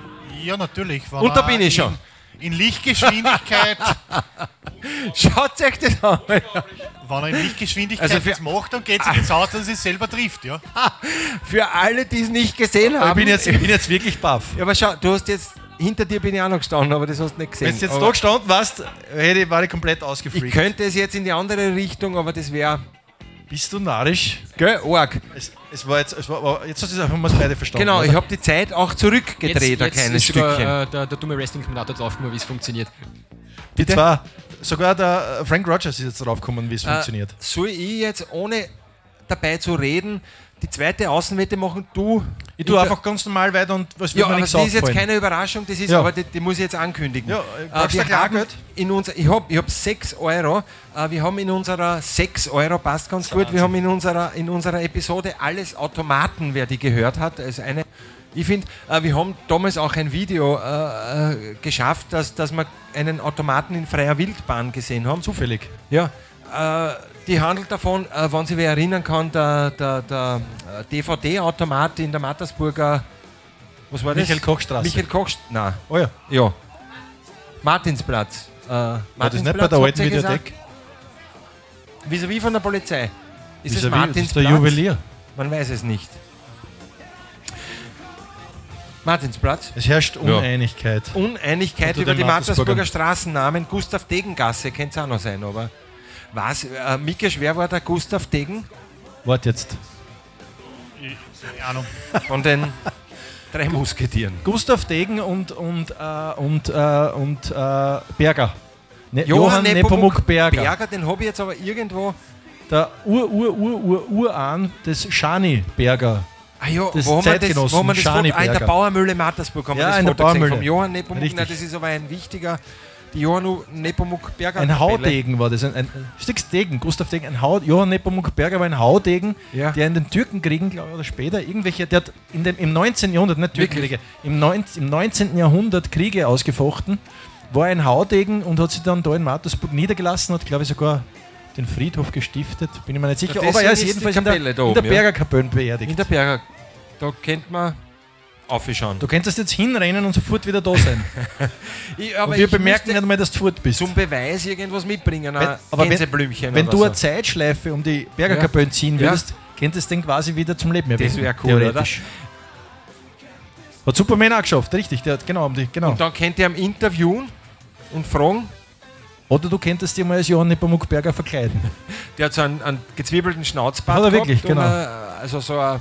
Ja, natürlich. Und da er bin ich schon. In, in Lichtgeschwindigkeit, Schaut euch das an. wenn er in Lichtgeschwindigkeit Also für- das macht, dann geht es ins Aus, dass er sich selber trifft. Ja? Für alle, die es nicht gesehen Ich haben. bin jetzt, ich bin jetzt wirklich baff. ja, aber schau, du hast jetzt, hinter dir bin ich auch noch gestanden, aber das hast du nicht gesehen. Wenn du jetzt aber da gestanden warst, hätte ich, war ich komplett ich ausgefreakt. könnte es jetzt in die andere Richtung, aber das wäre, Bist du narrisch? gell, arg. Es, es war jetzt, es war, jetzt hast du es einfach mal beide verstanden. Genau, oder? ich habe die Zeit auch zurückgedreht, ein kleines ist sogar, Stückchen. Äh, der, der dumme Wrestling-Kommentator draufgekommen, wie es funktioniert. Die zwei. Sogar der äh, Frank Rogers ist jetzt drauf gekommen, wie es funktioniert. Äh, soll ich jetzt, ohne dabei zu reden, die zweite Außenwette machen? Du. Ich tue einfach ganz normal weiter und was wird Ja, mir aber nichts das ist jetzt keine Überraschung, das ist, Ja. aber die, die muss ich jetzt ankündigen. Ja, äh, wir haben in unser, ich habe ich hab 6 Euro. Äh, wir haben in unserer 6 Euro, passt ganz gut, wir haben in unserer, in unserer Episode alles Automaten, wer die gehört hat. Also eine, ich finde, äh, wir haben damals auch ein Video äh, äh, geschafft, dass, dass wir einen Automaten in freier Wildbahn gesehen haben. Zufällig. Ja, äh, die handelt davon, äh, wenn sich wer erinnern kann, der, der, der äh, DVD-Automat in der Mattersburger, was war das? Michael Kochstraße. Michael Koch, nein, Oh ja. ja. Martinsplatz. Äh, War das nicht bei Martinsplatz, der alten? Videothek? Vis-à-vis von der Polizei. Ist es Martinsplatz? Ist der Juwelier. Man weiß es nicht. Martinsplatz. Es herrscht Uneinigkeit. Uneinigkeit Unter über die Mattersburgern. Mattersburger Straßennamen. Gustav Degengasse könnte es auch noch sein, aber. Was? Äh, Mike, wer war der Gustav Degen? Warte jetzt. Keine Ahnung. Von den drei Musketieren. Gustav Degen und, und, äh, und, äh, und äh, Berger. Ne, Johann Nepomuk Berger. Berger, den habe ich jetzt aber irgendwo. Der Ur-Ur-Ur-Ur-Urahn des Schani Berger. Ah ja, Des wo haben wir das, wo haben wir das Foto? Ah, in der Schaniberger. Bauermühle Mattersburg haben Ja, wir das in der Foto gesehen Bauermühle. vom Johann Nepomuk. Na, das ist aber ein wichtiger Johann Nepomuk Berger Ein. Haudegen war das. Ein, ein Stix Degen, Gustav Degen, ein Haud, Johann Nepomuk Berger war ein Haudegen, Ja. der in den Türkenkriegen, glaube ich, oder später, irgendwelche, der hat in dem, im 19. Jahrhundert, nicht Türkenkriege, im, 19, im 19. Jahrhundert Kriege ausgefochten, war ein Haudegen und hat sich dann da in Mattersburg niedergelassen, hat, glaube ich, sogar den Friedhof gestiftet, bin ich mir nicht sicher. Ja, Aber er ist jedenfalls in der, da in oben, der. Bergerkapelle beerdigt. In der Berger. Da kennt man aufschauen. Du könntest jetzt hinrennen und sofort wieder da sein. Ich, aber und wir ich bemerken nicht einmal, dass du fort bist. zum Beweis irgendwas mitbringen. Wenn- Ein aber wenn- Gänseblümchen Wenn oder du eine so. Zeitschleife um die Bergerkapelle ziehen Ja. würdest, könntest du den quasi wieder zum Leben Das erwecken. wär cool, theoretisch. Hat Superman auch geschafft, richtig. Der hat, genau, um die, genau. Und dann könnt ihr am interviewen und fragen. Oder du könntest dir mal als Johann Nepomuk Berger verkleiden. Der hat so einen, einen gezwiebelten Schnauzbart. Er gehabt wirklich, und genau. eine, also so eine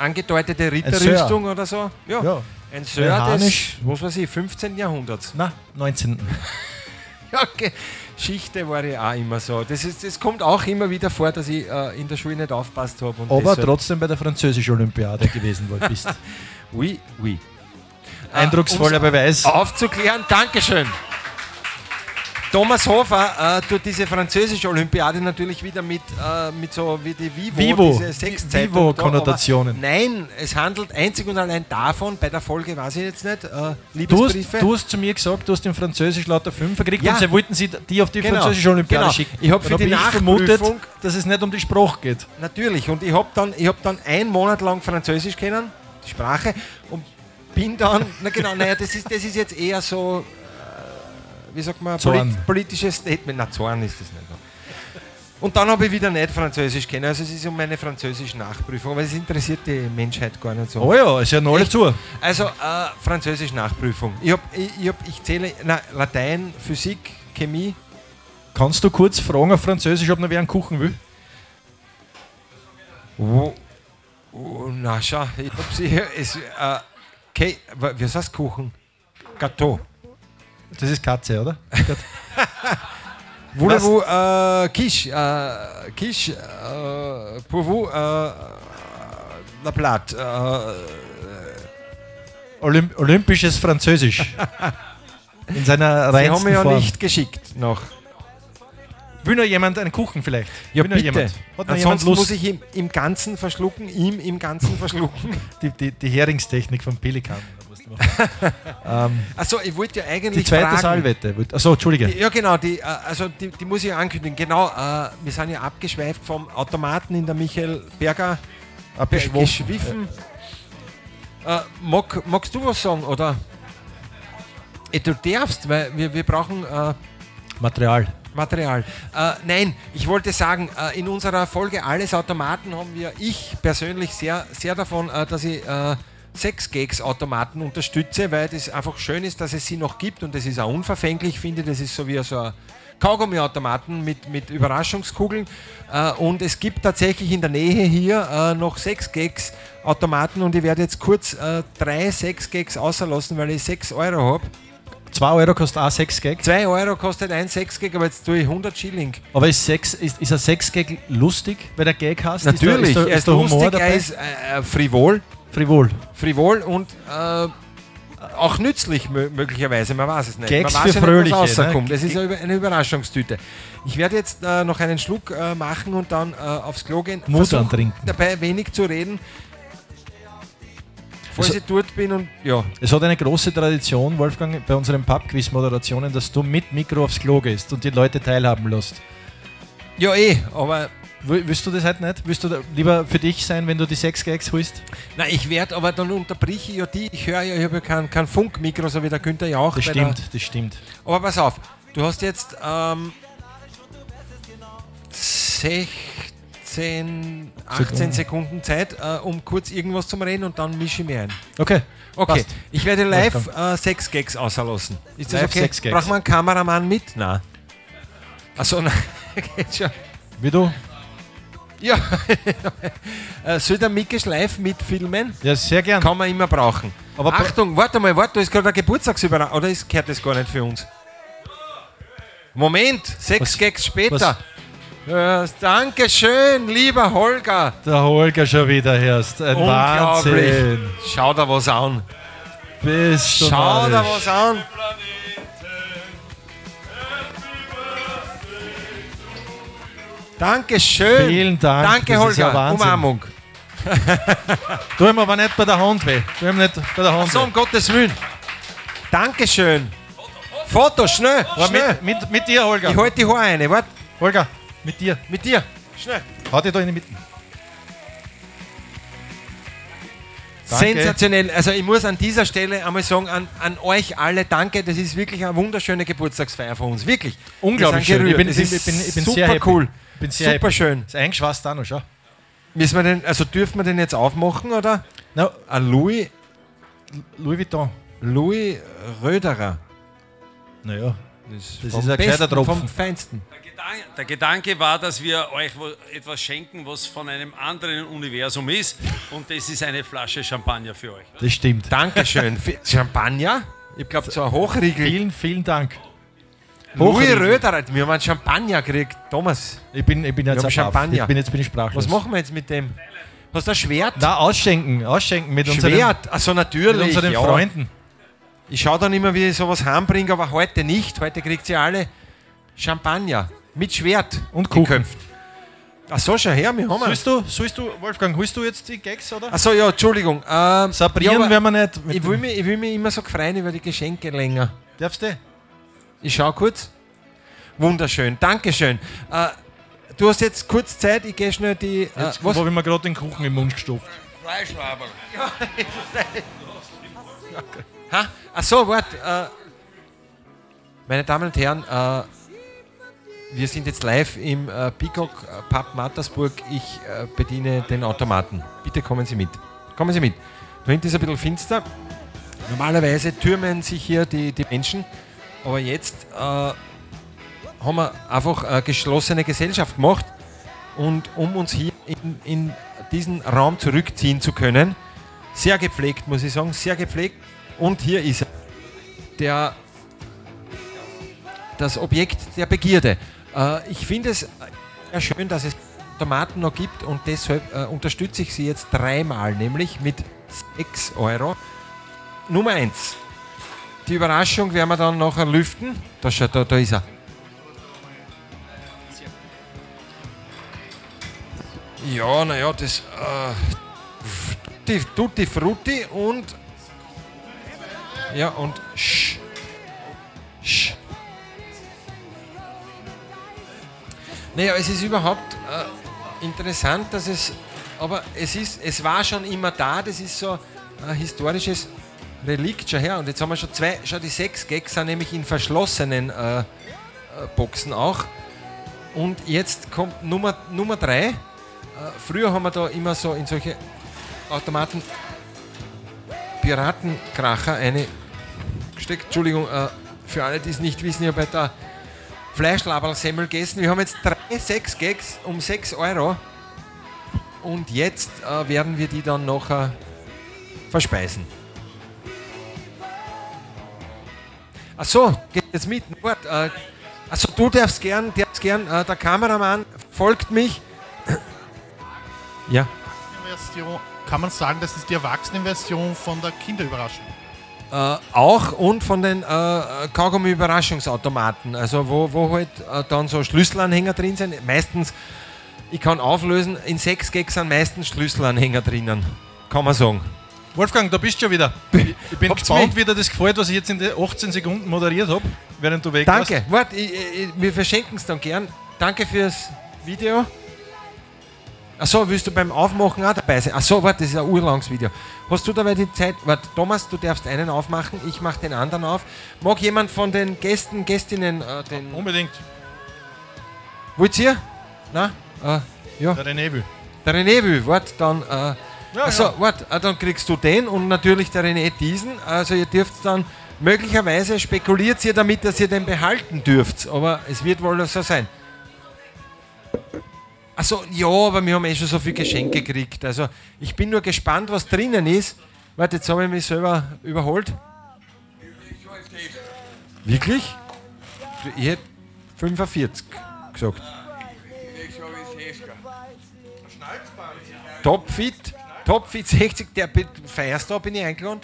angedeutete Ritterrüstung oder so. Ja. Ja. Ein Sir des, was weiß ich, 15. Jahrhunderts. Na, 19. Ja, okay. Geschichte war ja auch immer so. Das, ist, das kommt auch immer wieder vor, dass ich äh, in der Schule nicht aufpasst habe. Aber trotzdem bei der französischen Olympiade gewesen wohl bist. Oui, oui. Eindrucksvoller um's Beweis. Aufzuklären, Dankeschön. Thomas Hofer äh, tut diese französische Olympiade natürlich wieder mit, äh, mit so wie die Vivo, Vivo. diese Sexzeitung Vivo-Konnotationen. Nein, es handelt einzig und allein davon, bei der Folge weiß ich jetzt nicht, äh, Du hast, Liebesbriefe. du hast zu mir gesagt, du hast in Französisch lauter Fünfer gekriegt Ja. und sie wollten sie die auf die Genau, französische Olympiade genau. schicken. Ich hab Dann für die ich vermutet, dass es nicht um die Sprache geht. Natürlich. Und ich habe dann, ich hab dann einen Monat lang Französisch kennen, die Sprache, und bin dann, na genau, naja, das ist, das ist jetzt eher so, wie sagt man, Zorn. polit, politisches Statement. Na, Zorn ist das nicht. noch. Und dann habe ich wieder nicht Französisch kennen. Also es ist um meine französische Nachprüfung, aber es interessiert die Menschheit gar nicht so. Oh ja, es hören alle Echt? zu. Also äh, Französisch Nachprüfung. Ich, hab, ich, ich, hab, ich zähle na, Latein, Physik, Chemie. Kannst du kurz fragen auf Französisch, ob noch wer einen Kuchen will? Oh, oh, na schau, ich hab sie es, äh, okay, heißt Kuchen? Gâteau. Das ist Katze, oder? Voulez-vous äh, quiche, äh, quiche, äh, pour vous, äh, la plate, äh, Olymp Olympisches Französisch. In seiner Sie reinsten haben mir ja nicht geschickt noch. Will noch jemand einen Kuchen vielleicht? Ja, Will noch bitte. Jemand? Hat noch Ansonsten Lust? muss ich ihm im Ganzen verschlucken, ihm im Ganzen verschlucken. die, die, die Heringstechnik vom Pelikan. Machen. ähm, Achso, ich wollte ja die eigentlich zweite fragen. Salvette. Achso, Entschuldige. Die- Ja, genau, die, äh, also die, die muss ich ankündigen. Genau, äh, wir sind ja abgeschweift vom Automaten in der Michael Berger Abgeschwoffen. geschwiffen. Äh, mag, magst du was sagen, oder? Eh, du darfst, weil wir, wir brauchen äh, Material. Material. Äh, nein, ich wollte sagen, äh, in unserer Folge Alles Automaten haben wir, ich persönlich sehr, sehr davon, äh, dass ich äh, Sex-Gags-Automaten unterstütze, weil das einfach schön ist, dass es sie noch gibt und das ist auch unverfänglich, finde ich. Das ist so wie so ein Kaugummi-Automaten mit, mit Überraschungskugeln. Äh, und es gibt tatsächlich in der Nähe hier äh, noch Sex-Gags-Automaten und ich werde jetzt kurz äh, drei Sex-Gags außerlassen, weil ich 6 Euro habe. 2 Euro kostet auch 6 Gag. 2 Euro kostet ein Sex-Gag, aber jetzt tue ich 100 Schilling. Aber ist, Sex, ist, ist ein 6 Gag lustig, wenn der Gag hast? Natürlich, ist da, ist da, er ist ist da Humor lustig, er ist äh, äh, frivol, frivol. frivol und äh, auch nützlich mö möglicherweise, man weiß es nicht. Gags man weiß für ja nicht, Fröhliche, was ne? rauskommt. Das ist eine Über- eine Überraschungstüte. Ich werde jetzt äh, noch einen Schluck äh, machen und dann äh, aufs Klo gehen. Mut antrinken. Dabei wenig zu reden. Falls Also- ich dort bin und ja. Es hat eine große Tradition, Wolfgang, bei unseren Pubquiz-Moderationen, dass du mit Mikro aufs Klo gehst und die Leute teilhaben lässt. Ja eh, aber Willst du das halt nicht? Willst du lieber für dich sein, wenn du die 6 Gags holst? na, ich werde, aber dann unterbrich ich ja die. Ich höre ja, ich habe ja kein, kein Funkmikro, so wie der Günther ja auch. Das bei der- stimmt, das stimmt. Aber pass auf, du hast jetzt ähm, 16, 18 Sekunden Zeit, äh, um kurz irgendwas zu reden und dann mische ich mir ein. Okay. Okay, Passt. ich werde live äh, sechs Gags außerlassen. Ist das Live okay? sechs Gags. Braucht man einen Kameramann mit? Nein. Achso, nein. Geht schon. Wie du? Ja. Äh, Soll der Mikisch live mitfilmen? Ja, sehr gern. Kann man immer brauchen. Aber Achtung, warte mal, warte, da ist gerade ein Geburtstagsüberraschung. Oder ist, gehört das gar nicht für uns? Moment, sechs Was- Gags später. Ja, Dankeschön, lieber Holger. Der Holger schon wieder hörst. Ein Unglaublich. Wahnsinn. Schau da was an. Bist du Schau da was an. Dankeschön. Vielen Dank. Danke, das ja Holger. Wahnsinn. Umarmung. Tu ihm aber nicht bei der Hand weh. Tu ihm nicht bei der Hand So, um Gottes Willen. Dankeschön. Foto, schnell, Aber schnell. mit, mit, mit dir, Holger. Ich halte die Haare eine. Warte, Holger, mit dir. mit dir. Schnell. Hau dich da in die Mitte. Danke. Sensationell. Also ich muss an dieser Stelle einmal sagen, an, an euch alle danke. Das ist wirklich eine wunderschöne Geburtstagsfeier von uns. Wirklich. Unglaublich schön. Ich bin, ich, bin, ich, bin, ich bin super sehr happy. cool. Ich bin sehr Super schön. Ist eingeschweißt auch noch, schau. Müssen wir den, also dürfen wir den jetzt aufmachen oder? No, Ein Louis, Louis Vuitton. Louis Röderer. Naja, Das, Das vom ist ein gescheiter Tropfen. Vom Feinsten. Der Gedanke, der Gedanke war, dass wir euch etwas schenken, was von einem anderen Universum ist. Und das ist eine Flasche Champagner für euch. das stimmt. Dankeschön. Champagner? Ich glaube, so ein Hochriegel. Vielen, vielen Dank. Louis. Röderer, wir haben einen Champagner gekriegt. Thomas, Ich bin, ich bin jetzt baff. Champagner. Ich bin jetzt bin ich sprachlos. was machen wir jetzt mit dem? Hast du ein Schwert? Na, ausschenken, ausschenken mit unseren, Schwert? Achso, mit natürlich. unseren ja. Freunden. Ich schaue dann immer, wie ich sowas heimbringe, aber heute nicht. Heute kriegt ihr alle Champagner mit Schwert Und Kuchen. geköpft. Ach so, schau her, wir haben Sollst du, sollst du, Wolfgang, holst du jetzt die Gags, oder? Achso, ja, Entschuldigung. Ähm, Sabrieren ja, werden wir nicht. Mit ich, will mich, ich will mich immer so freuen über die Geschenke länger. Darfst du? Ich schau kurz. Wunderschön, Dankeschön. Äh, du hast jetzt kurz Zeit, ich gehe schnell die. Äh, Jetzt was? habe ich mir gerade den Kuchen im Mund gestopft. Fleischlaberl. Ha? Ach so, warte. Äh, meine Damen und Herren, äh, wir sind jetzt live im äh, Peacock äh, Pub Mattersburg. Ich äh, bediene den Automaten. Bitte kommen Sie mit. Kommen Sie mit. Da hinten ist ein bisschen finster. Normalerweise türmen sich hier die, die Menschen, aber jetzt äh, haben wir einfach eine geschlossene Gesellschaft gemacht. Und um uns hier in, in diesen Raum zurückziehen zu können, sehr gepflegt, muss ich sagen, sehr gepflegt. Und hier ist er. Der, das Objekt der Begierde. Äh, ich finde es sehr schön, dass es Tomaten noch gibt und deshalb äh, unterstütze ich sie jetzt dreimal, nämlich mit 6 Euro. Nummer 1. Die Überraschung werden wir dann nachher lüften. Da, da, da ist er. Ja, naja, das. Äh, Tutti Frutti und. Ja, und. Sch. Sch. Naja, es ist überhaupt äh, interessant, dass es. Aber es, ist, es war schon immer da, das ist so ein historisches Relikt schon her. Und jetzt haben wir schon zwei, schon die sechs Gags sind nämlich in verschlossenen äh, äh, Boxen auch. Und jetzt kommt Nummer, Nummer drei. Äh, früher haben wir da immer so in solche Automaten Piratenkracher eine gesteckt. Entschuldigung, äh, für alle, die es nicht wissen, ich habe bei der Fleischlaberl-Semmel gegessen. Wir haben jetzt drei, sechs Gags um 6 Euro. Und jetzt äh, werden wir die dann nachher verspeisen. Ach so, geht jetzt mit. Wart, äh, also du darfst gern, darfst gern, äh, der Kameramann folgt mich. Ja. Kann man sagen, das ist die Erwachsenenversion von der Kinderüberraschung. Äh, auch und von den äh, Kaugummi-Überraschungsautomaten, also wo, wo halt äh, dann so Schlüsselanhänger drin sind. Meistens, ich kann auflösen, in sechs Gags sind meistens Schlüsselanhänger drinnen. Kann man sagen. Wolfgang, da bist du schon wieder. Ich bin Habt's gespannt, mich? wie dir das gefällt, was ich jetzt in den 18 Sekunden moderiert habe, während du weg warst. Danke. Warte, wir verschenken es dann gern. Danke fürs Video. Achso, willst du beim Aufmachen auch dabei sein? Achso, warte, das ist ein urlanges Video. Hast du dabei die Zeit? Warte, Thomas, du darfst einen aufmachen, ich mache den anderen auf. Mag jemand von den Gästen, Gästinnen äh, den. Unbedingt. Wollt ihr? Na? Äh, ja. Der René will. Der René will, warte, dann. Äh, Ja, also, ja. warte, äh, dann kriegst du den und natürlich der René diesen. Also, ihr dürft dann möglicherweise spekuliert ihr damit, dass ihr den behalten dürft. Aber es wird wohl so sein. Also, ja, aber wir haben eh schon so viele Geschenke gekriegt. Also, ich bin nur gespannt, was drinnen ist. Warte, jetzt habe ich mich selber überholt. Wirklich? Ich hätte 45 gesagt. Topfit, Topfit 60, der feierst du, bin ich eingeladen?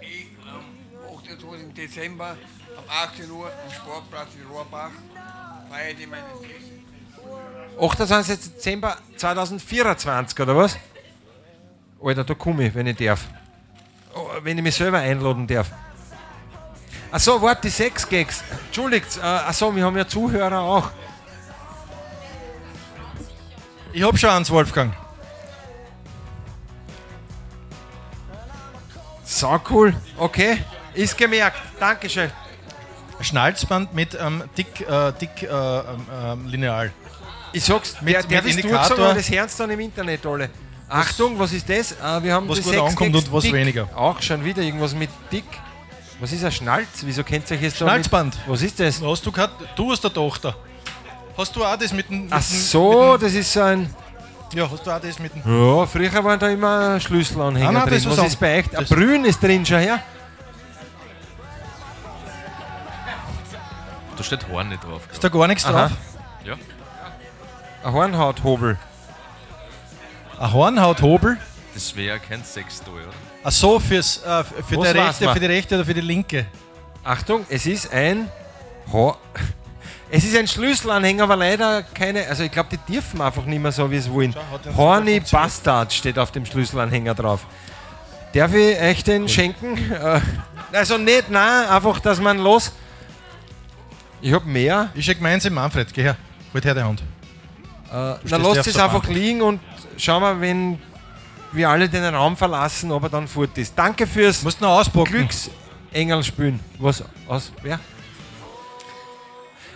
Ich am 28. Dezember um 18 Uhr am Sportplatz in Rohrbach feiert ihr meine 60. 28. Dezember 2024, oder was? Alter, da komme ich, wenn ich darf. Oh, wenn ich mich selber einladen darf. Achso, warte, die sechs Gags. Entschuldigt, äh, achso, wir haben ja Zuhörer auch. Ich hab schon eins, Wolfgang. So cool. Okay, ist gemerkt. Dankeschön. Schnalzband mit ähm, dick, äh, dick äh, ähm, ähm, Lineal. Ich sag's, Mit- der, der mit das durchsagen und das hören dann im Internet alle. Achtung, was ist das? Äh, wir haben Was gut ankommt und was dick. weniger. Auch schon wieder irgendwas mit dick. Was ist ein Schnalz? Wieso kennt ihr euch jetzt da mit- Schnalzband. Was ist das? Hast du gehabt? Du hast eine Tochter. Hast du auch das mit dem. Ach dem- so, Mit das ist so ein. Ja, hast du auch das mit dem. Ja, früher waren da immer Schlüsselanhänger Ah, nein, drin. das ist Was ist bei euch? Ein Brünn ist drin schon, ja? Da steht Horn nicht drauf. Ist da gar nichts Aha. drauf? Ja. Ein Hornhauthobel. Ein Hornhauthobel. Das wäre kein Sextoy, oder? Ach so, fürs, äh, für, die rechte, man? für die rechte oder für die linke. Achtung, es ist ein. Ho es ist ein Schlüsselanhänger, aber leider keine. Also, ich glaube, die dürfen einfach nicht mehr so, wie es wollen. ja Horny. Bastard steht auf dem Schlüsselanhänger drauf. Darf ich euch den schenken? Äh, also, nicht, nein, einfach, dass man los. Ich hab mehr. Ich schenke meins im Manfred. Geh her. Halt her die Hand. Äh, ja lasst es einfach Bank. liegen und schauen wir, wenn wir alle den Raum verlassen, ob er dann fort ist. Danke fürs Du musst noch auspacken. Glücksengel spielen. Was? Aus? Wer?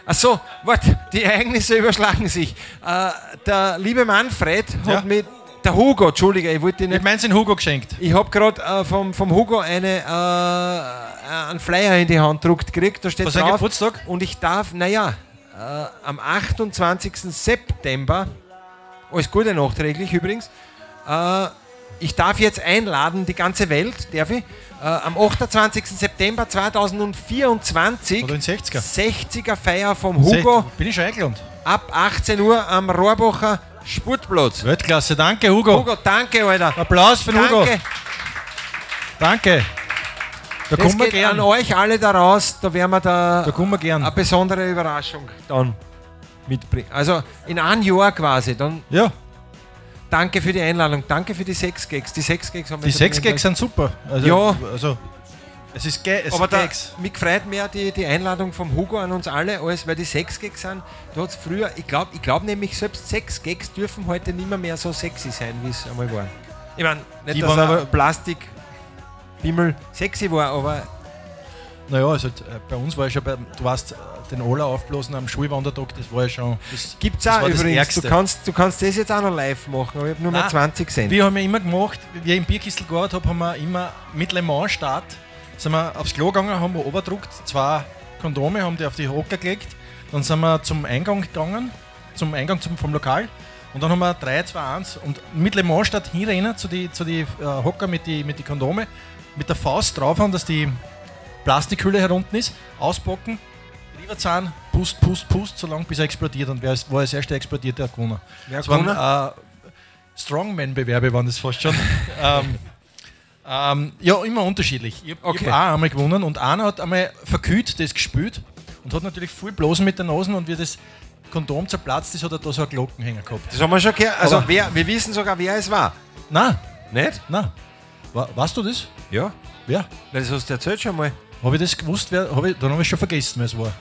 Achso, warte, die Ereignisse überschlagen sich. Äh, der liebe Manfred hat Ja. mit. Der Hugo, Entschuldige, ich wollte Ich nicht. hab meins in Hugo geschenkt. Ich habe gerade äh, vom, vom Hugo eine, äh, einen Flyer in die Hand gedruckt gekriegt. Da steht Was drauf. Geburtstag? Und ich darf, naja, äh, am 28. September, alles Gute nachträglich übrigens, äh, ich darf jetzt einladen, die ganze Welt, darf ich, äh, am 28. September 2024, Oder in 60er. 60er Feier vom Hugo, Bin ich schon eingeladen. ab 18 Uhr am Rohrbacher Sportplatz. Weltklasse. Danke, Hugo. Hugo, danke, Alter. Applaus für den Hugo. Danke. Danke. Da Das kommen wir geht an gern. euch alle da raus, da werden wir da Da kommen wir gern. eine besondere Überraschung dann mitbringen. Also in einem Jahr quasi. Dann Ja, danke für die Einladung, danke für die sechs Gags. Die sechs Gags haben wir die schon sechs drin Gags sind super. Also, Ja. Also, es ist ge es Aber da, mich freut mehr die, die Einladung vom Hugo an uns alle, als weil die sechs Gags sind. Da hat's früher, ich glaube ich glaub nämlich, selbst sechs Gags dürfen heute nicht mehr, mehr so sexy sein, wie es einmal waren. Ich meine, nicht, Die dass aber- Plastik Bimmel sexy war, aber Naja, also, äh, bei uns war ja schon, bei, du warst äh, den Ola aufblasen am Schulwandertag, das war ja schon. Das, Gibt's das auch war das übrigens. Ärgste. Du kannst, du kannst das jetzt auch noch live machen, aber ich habe nur mal Nein, 20 gesehen. Wir haben ja immer gemacht, wie ich im Bierkistel gearbeitet habe, haben wir immer mit Le Mans Start, sind wir aufs Klo gegangen, haben wir oberdruckt, zwei Kondome, haben die auf die Hocker gelegt, dann sind wir zum Eingang gegangen, zum Eingang zum, vom Lokal und dann haben wir 3, 2, 1 und mit Le Mans Start hinrennen zu die, zu die äh, Hocker mit die, mit die Kondome, mit der Faust draufhauen, dass die Plastikhülle herunten ist, auspacken, rüberzahlen, pust, pust, pust, so lange bis er explodiert und wer war als erster explodiert, der hat gewonnen. Wer waren gewonnen? äh, Strongman-Bewerbe waren das fast schon. ähm, ähm, ja, immer unterschiedlich. Ich habe Okay. hab auch einmal gewonnen und einer hat einmal verkühlt das gespielt und hat natürlich viel Blosen mit den Nosen und wie das Kondom zerplatzt ist, hat er da so eine Glockenhänger gehabt. Das haben wir schon gehört. Also wer, wir wissen sogar, wer es war. Na, Nicht? na. Wa weißt du das? Ja. Wer? Das hast du erzählt schon mal. Habe ich das gewusst? Wer, hab ich, dann habe ich schon vergessen, wer es war.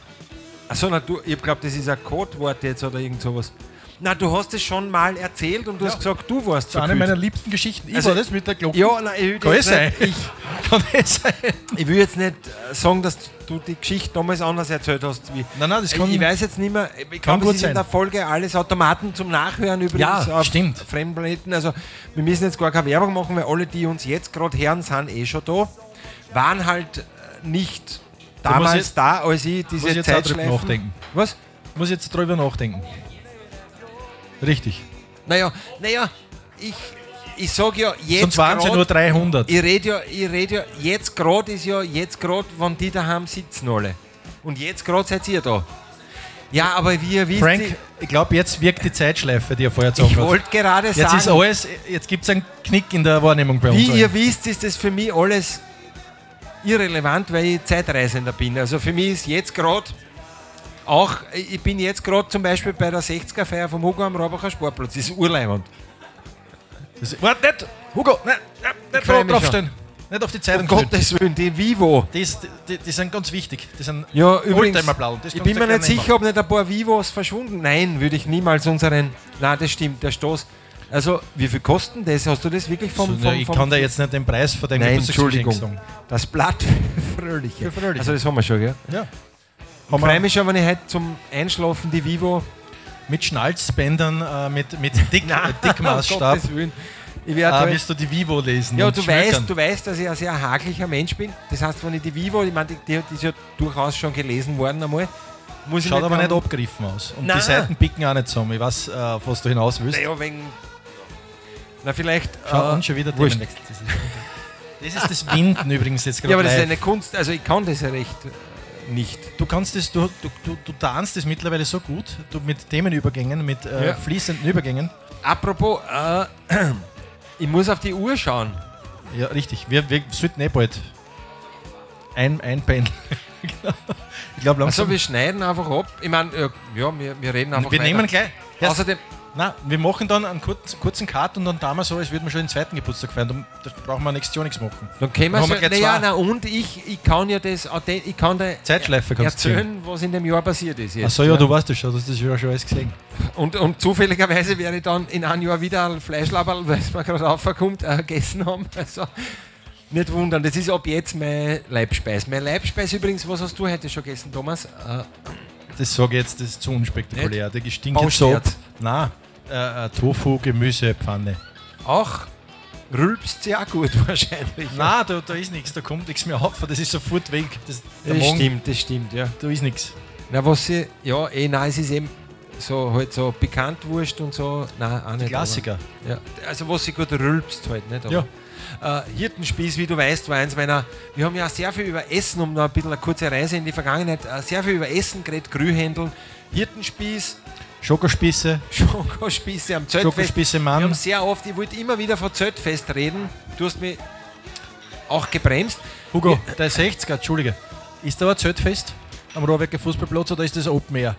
Achso, na, du, ich glaube, das ist ein Codewort jetzt oder irgend sowas. Na, du hast es schon mal erzählt und du hast gesagt, du warst Das ist eine meiner liebsten Geschichten. Ich Also- war das mit der Glocke. Ja, nein, ich will, Kann es sein? nicht, Kann es sein? ich, ich will jetzt nicht äh, sagen, dass du die Geschichte damals anders erzählt hast. Wie, Nein, nein, das kann ich weiß jetzt nicht mehr. Ich kann glaube, gut in der Folge alles Automaten zum Nachhören übrigens Ja, auf stimmt. Fremdplaneten. Also wir müssen jetzt gar keine Werbung machen, weil alle, die uns jetzt gerade hören, sind eh schon da. Waren halt nicht Da muss damals ich- da, als ich diese muss ich jetzt Zeitschleifen... nachdenken. Was? Muss ich jetzt drüber nachdenken. Richtig. Naja, naja, ich, ich sage ja jetzt Sonst waren sie grad- nur 300. Ich rede ja, ich rede ja, jetzt gerade ist ja, jetzt gerade, wenn die daheim sitzen alle. Und jetzt gerade seid ihr da. Ja, aber wie ihr wisst, Frank, ich glaube, jetzt wirkt die Zeitschleife, die er vorher ich, gesagt ich hat. wollte gerade Jetzt sagen, ist alles, jetzt gibt es einen Knick in der Wahrnehmung bei uns. wie allen. ihr wisst, ist das für mich alles irrelevant, weil ich Zeitreisender bin. Also für mich ist jetzt gerade Auch, ich bin jetzt gerade zum Beispiel bei der 60er-Feier vom Hugo am Robacher Sportplatz. Das ist Urleimand. Das, warte, nicht! Hugo, nein, nein, nicht drauf- mich draufstellen. Nicht auf die Um Zeitung stellen. Gottes Willen, die Vivo. Die, ist- die, die sind ganz wichtig. Die sind Ja, übrigens, Oldtimer-blau. Ich bin mir nicht sicher, ob nicht ein paar Vivos verschwunden. Nein, würde ich niemals unseren. Nein, das stimmt, der Stoß. Also, wie viel kosten das? Hast du das wirklich vom. Vom, ne, ich vom kann dir jetzt nicht den Preis von deinem Nein, Entschuldigung. sagen. Das Blatt für Fröhliche. Für Fröhliche. Also, das haben wir schon, gell? Ja. Ich freue mich schon, wenn ich heute zum Einschlafen die Vivo. mit Schnalzbändern, äh, mit, mit Dick, äh, Dickmaßstab, um. Ich werde äh, halt- wirst du die Vivo lesen. Ja, du weißt, du weißt, dass ich ein sehr haglicher Mensch bin. Das heißt, wenn ich die Vivo, ich meine, die, die, die ist ja durchaus schon gelesen worden einmal, muss ich Schaut aber dran- nicht abgeriffen aus. Und Nein. die Seiten picken auch nicht zusammen. Ich weiß, äh, auf was du hinaus willst. Naja, wegen. Na, vielleicht. Schau äh, an, schon wieder. Themenwechsel. Das ist das Winden übrigens jetzt gerade Ja, aber das ist eine Kunst, also ich kann das ja recht äh, nicht. Du kannst das, du, du, du, du tanzt das mittlerweile so gut, du mit Themenübergängen, mit äh, Ja. fließenden Übergängen. Apropos, äh, ich muss auf die Uhr schauen. Ja, richtig. Wir, wir sollten eh bald ein, einpendeln. ich glaube Also langsam. wir schneiden einfach ab. Ich meine, äh, ja, wir, wir reden einfach wir weiter. nehmen gleich. Außerdem, nein, wir machen dann einen kurzen, kurzen Cut und dann wir so, als würden wir schon den zweiten Geburtstag feiern. Dann, da brauchen wir nächstes Jahr nichts machen. dann können wir Haben wir so, naja, zwei. na, und ich, ich kann ja das, ich kann da Zeitschleife erzählen, was in dem Jahr passiert ist. Jetzt, Achso, ja, du weißt das schon, du hast das ja schon alles gesehen. Und, und zufälligerweise werde ich dann in einem Jahr wieder ein Fleischlaberl, weil es mir gerade aufkommt, äh, gegessen haben. Also nicht wundern, das ist ab jetzt mein Leibspeis. Mein Leibspeis übrigens, was hast du heute schon gegessen, Thomas? Äh, Das sage ich jetzt, das ist zu unspektakulär. Der gestinkt jetzt so. Nein, äh, äh, Tofu, Gemüsepfanne. auch rülpst sehr gut wahrscheinlich. Nein, da, da ist nichts, da kommt nichts mehr auf, das ist sofort weg. Das, das Magen, stimmt, das stimmt, ja. Da ist nichts. Na, was sie, ja, eh, nein, es ist eben so, halt so Pikantwurst und so, nein, auch nicht. Die Klassiker. Aber, ja, also was sie gut rülpst halt, nicht? Aber, Ja. Äh, Hirtenspieß, wie du weißt, war eins meiner. Wir haben ja sehr viel über Essen, um noch ein bisschen eine kurze Reise in die Vergangenheit, äh, sehr viel über Essen geredet, Grühhändel, Hirtenspieß, Schokospieße, Schokospieße am Zeltfest. Schokospieße Wir haben Mann. sehr oft, ich wollte immer wieder von Zeltfest reden. Du hast mich auch gebremst. Hugo, der 60er, Entschuldige. Ist da ein Zeltfest am Rohrwerker Fußballplatz oder ist das Open Air?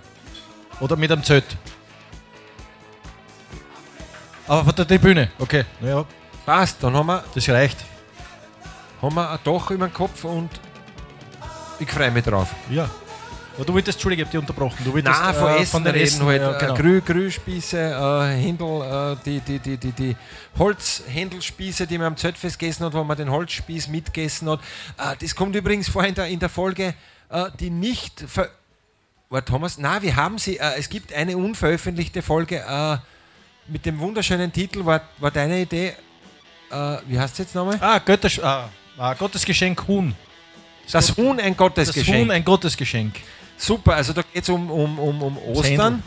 Oder mit einem Zelt? Aber von der Tribüne, okay. Naja, Passt, dann haben wir, das reicht. haben wir ein Dach über den Kopf und ich freue mich drauf. Ja. Aber du wolltest, Entschuldige, ich hab dich unterbrochen. Du wolltest Nein, von äh, Essen reden Essen, halt. ja, äh, genau. Grü Grühspieße, äh, Händel, äh, die, die, die, die, die Holzhändelspieße, die man am Zeltfest gegessen hat, wo man den Holzspieß mitgegessen hat. Äh, das kommt übrigens vor in der, in der Folge, äh, die nicht ver war Thomas? Nein, wir haben sie. Äh, es gibt eine unveröffentlichte Folge mit dem wunderschönen Titel. War, war deine Idee? Wie heißt es jetzt nochmal? Ah, Götters, ah, ah, Gottesgeschenk Huhn. Das Huhn, ein Das Gottesgeschenk. Huhn, ein Gottesgeschenk. Super, also da geht es um, um, um, um Das Ostern.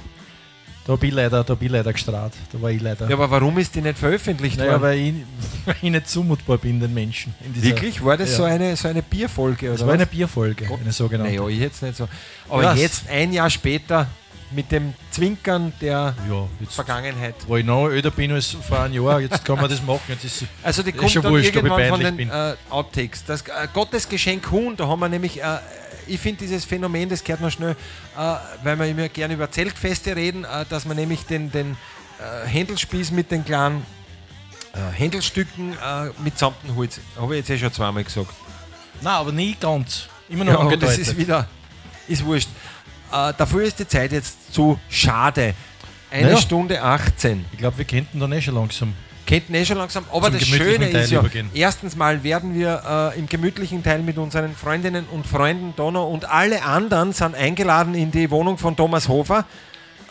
Da bin ich leider, da bin ich leider gestrahlt. Da war ich leider. Ja, aber warum ist die nicht veröffentlicht naja, worden? weil ich, weil ich nicht zumutbar bin, den Menschen. Wirklich? War das Ja. so, eine, so eine Bierfolge? Das oder war eine was? Bierfolge, eine sogenannte. Naja, ich jetzt nicht so. Aber Ja, jetzt, ein Jahr später, mit dem Zwinkern der Ja, Vergangenheit. wo ich noch öder bin als vor einem Jahr, jetzt kann man das machen. Jetzt ist, Also die Ist kommt schon dann wurscht, irgendwann von den äh, Outtakes. Das äh, Gottesgeschenk Huhn, da haben wir nämlich, äh, ich finde dieses Phänomen, das gehört noch schnell, äh, weil wir immer gerne über Zeltfeste reden, äh, dass man nämlich den, den äh, Händelspieß mit den kleinen äh, Händelstücken äh, mit samten Holz, habe ich jetzt eh schon zweimal gesagt. nein, aber nie ganz. Immer noch Ja, aber das angedeutet. ist wieder, ist wurscht. Äh, dafür ist die Zeit jetzt zu schade. Eine Naja. Stunde 18. ich glaube, wir könnten dann eh schon langsam. Kennt eh schon langsam. Aber Zum das Schöne Teil ist ja, übergehen. erstens mal werden wir äh, im gemütlichen Teil mit unseren Freundinnen und Freunden Donau und alle anderen sind eingeladen in die Wohnung von Thomas Hofer,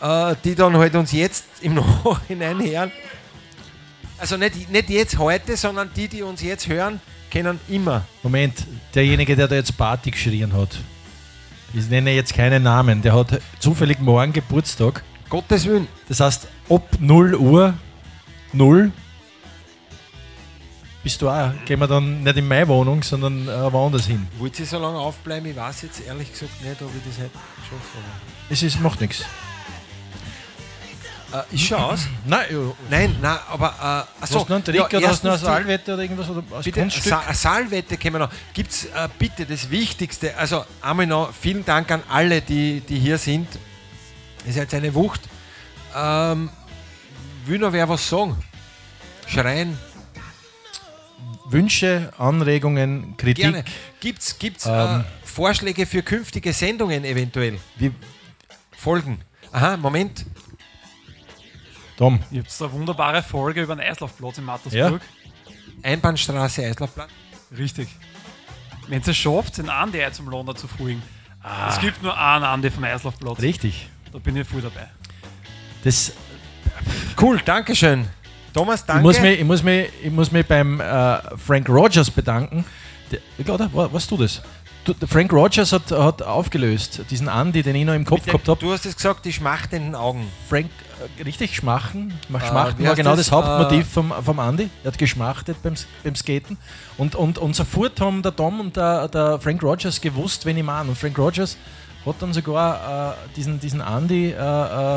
äh, die dann halt uns jetzt im Nachhinein hören. Also nicht, nicht jetzt heute, sondern die, die uns jetzt hören, können immer. Moment, derjenige, der da jetzt Party geschrien hat, ich nenne jetzt keinen Namen, der hat zufällig morgen Geburtstag. Gottes Willen. Das heißt, ab 0 Uhr 0 bist du auch, gehen wir dann nicht in meine Wohnung, sondern äh, woanders hin. Wollt ihr so lange aufbleiben? Ich weiß jetzt ehrlich gesagt nicht, ob ich das hätte schaffe. Es ist, macht nichts. Äh, ist schon aus? Nein, ja, Nein, nein, aber. Äh, achso, hast du noch einen Trick oder hast du noch eine Salwette oder irgendwas? Oder Bitte? Sa eine Saalwette können wir noch. Gibt es äh, bitte das Wichtigste? Also einmal noch vielen Dank an alle, die, die hier sind. Ihr seid eine Wucht. Ähm, will noch wer was sagen? Schreien? Wünsche, Anregungen, Kritik. Gerne. Gibt es gibt's, äh, Ähm. Vorschläge für künftige Sendungen eventuell? Wie, Folgen? Aha, Moment. Tom, Ihr habt eine wunderbare Folge über den Eislaufplatz in Mattersburg. Einbahnstraße, Eislaufplatz. Richtig. Wenn es schafft, den Andi zum Lohner zu folgen. Ah. Es gibt nur einen Andi vom Eislaufplatz. richtig. Da bin ich voll dabei. Das, Cool, Dankeschön. Thomas, danke. ich, muss mich, ich, muss mich, ich muss mich beim äh, Frank Rogers bedanken. Der, wa- was du das? Du, der Frank Rogers hat, hat aufgelöst, diesen Andy, den ich noch im Kopf dem- gehabt habe. Du hast es gesagt, die schmachtenden Augen. Frank, äh, richtig schmachen. Mach- Äh, Schmachten wie war genau das? das, Hauptmotiv vom, vom Andy. Er hat geschmachtet beim, beim Skaten. Und, und, und sofort haben der Tom und der, der Frank Rogers gewusst, wen ich meine. Und Frank Rogers hat dann sogar äh, diesen, diesen Andy äh,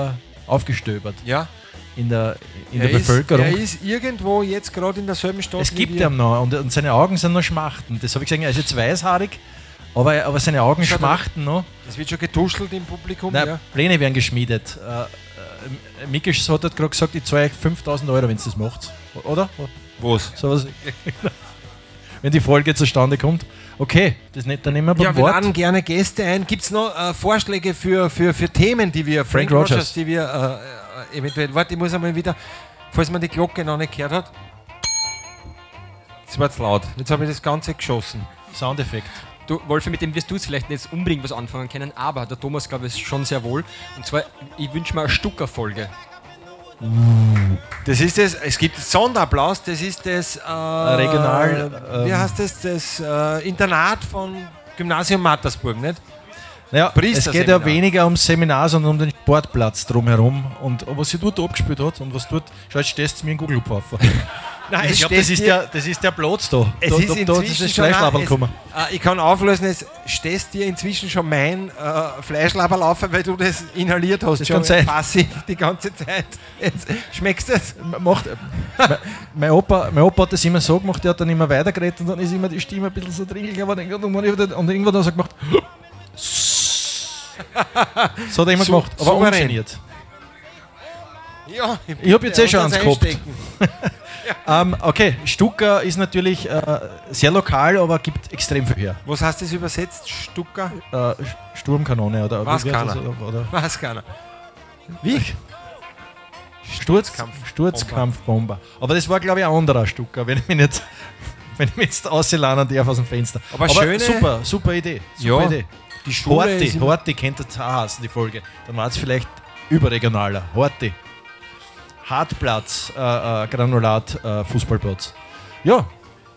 äh, aufgestöbert Ja. In der, in er der Bevölkerung. Ist, er ist irgendwo jetzt gerade in derselben Stadt es gibt wir. ihn noch und, und seine Augen sind noch schmachten. Das habe ich gesagt, er ist jetzt weißhaarig, aber, aber seine Augen Schaut, schmachten noch. Es wird schon getuschelt im Publikum. Nein, ja. Pläne werden geschmiedet. Äh, äh, Mikisch hat gerade gesagt, ich zahle euch 5000 Euro, wenn ihr das macht. Oder? Was? Sowas. wenn die Folge zustande kommt. Okay, das nicht, dann nehmen wir beim Ja, wir Wort. laden gerne Gäste ein. Gibt es noch äh, Vorschläge für, für, für Themen, die wir, Frank Rogers. die wir äh, eventuell, warte, ich muss einmal wieder, falls man die Glocke noch nicht gehört hat. Das war zu laut. Jetzt habe ich das Ganze geschossen. Soundeffekt. Du, Wolfi, mit dem wirst du jetzt vielleicht nicht unbedingt was anfangen können, aber der Thomas, glaube ich, schon sehr wohl. Und zwar, ich wünsche mir eine Stucker-Folge. Das ist das, es gibt Sonderapplaus, das ist das äh, Regional, wie ähm, heißt das? Das äh, Internat von Gymnasium Mattersburg, nicht? Naja, es geht ja weniger ums Seminar, sondern um den Sportplatz drumherum. Und was sie dort abgespielt hat und was dort. Schau, jetzt stehst du mir in Google auf. Nein, Ich glaube, das, ist der- das ist der Platz da. Es da, ist da, da inzwischen ist das schon gekommen. Äh, ich kann auflösen, es stehst dir inzwischen schon mein äh, Fleischlaberl auf, weil du das inhaliert hast. Das schon kann sein. passiv die ganze Zeit. Jetzt schmeckst du es? Macht, mein, mein, Opa, mein Opa hat das immer so gemacht, der hat dann immer weitergeredet und dann ist immer die Stimme ein bisschen so dringlich geworden. Und, und irgendwann hat er so gemacht. So hat er immer Su- gemacht, aber souverän. ungeniert. Ja, Ich habe jetzt eh schon eins gehabt. einstecken. Ähm, okay, Stucker ist natürlich äh, sehr lokal, aber gibt extrem viel her. Was heißt das übersetzt? Stucker? Äh, Sturmkanone oder Was keiner. Oder, Was keiner. Wie? Sturz, Sturzkampfbomber. Aber das war, glaube ich, ein anderer Stucker, wenn ich mich nicht, wenn ich mich jetzt auslahnen darf aus dem Fenster. Aber schöne- super, super Idee. Super Ja, Idee. Die Schule Horti, Horti kennt ihr auch heißen, die Folge. Dann war es vielleicht überregionaler. Horti. Hartplatz, äh, äh, Granulat, äh, Fußballplatz. Ja,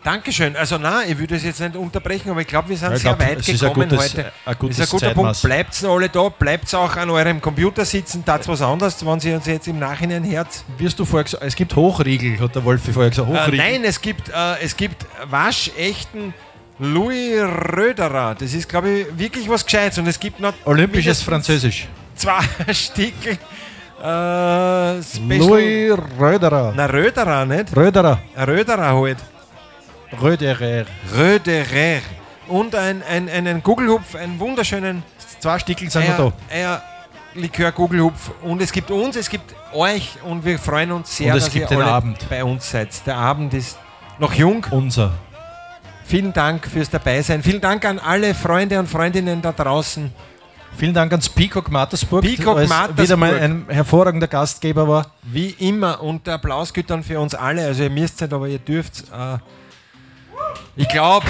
Dankeschön. Also nein, ich würde das jetzt nicht unterbrechen, aber ich glaube, wir sind Ja, ich sehr glaub, weit es gekommen gutes- heute. ein gutes ist ein guter Zeitmaß. Punkt. Bleibt alle da, bleibt auch an eurem Computer sitzen, tat was anderes, wenn Sie uns jetzt im Nachhinein hört. wirst du vorher gesagt, es gibt Hochriegel, hat der Wolfi vorher gesagt. Äh, Hochriegel. nein, es gibt, äh, es gibt waschechten Louis Röderer. Das ist, glaube ich, wirklich was Gescheites. Und es gibt noch Olympisches Französisch. zwei Stickel. Äh. Louis Röderer. Na, Röderer, nicht? Röderer. Ein Röderer halt. Röderer. Röderer. Und ein, ein, einen Gugelhupf, einen wunderschönen Zwei Stickel sind wir da. Eier, Likör Gugelhupf. Und es gibt uns, es gibt euch und wir freuen uns sehr, Und es dass gibt ihr den alle Abend. bei uns seid. Der Abend ist noch jung. Unser. Vielen Dank fürs Dabeisein. Vielen Dank an alle Freunde und Freundinnen da draußen. Vielen Dank ans Peacock Mattersburg, Peacock als Mattersburg. wieder mal ein hervorragender Gastgeber war. Wie immer. Und der Applaus gilt dann für uns alle. Also ihr müsst nicht, aber ihr dürft. Äh, ich glaube,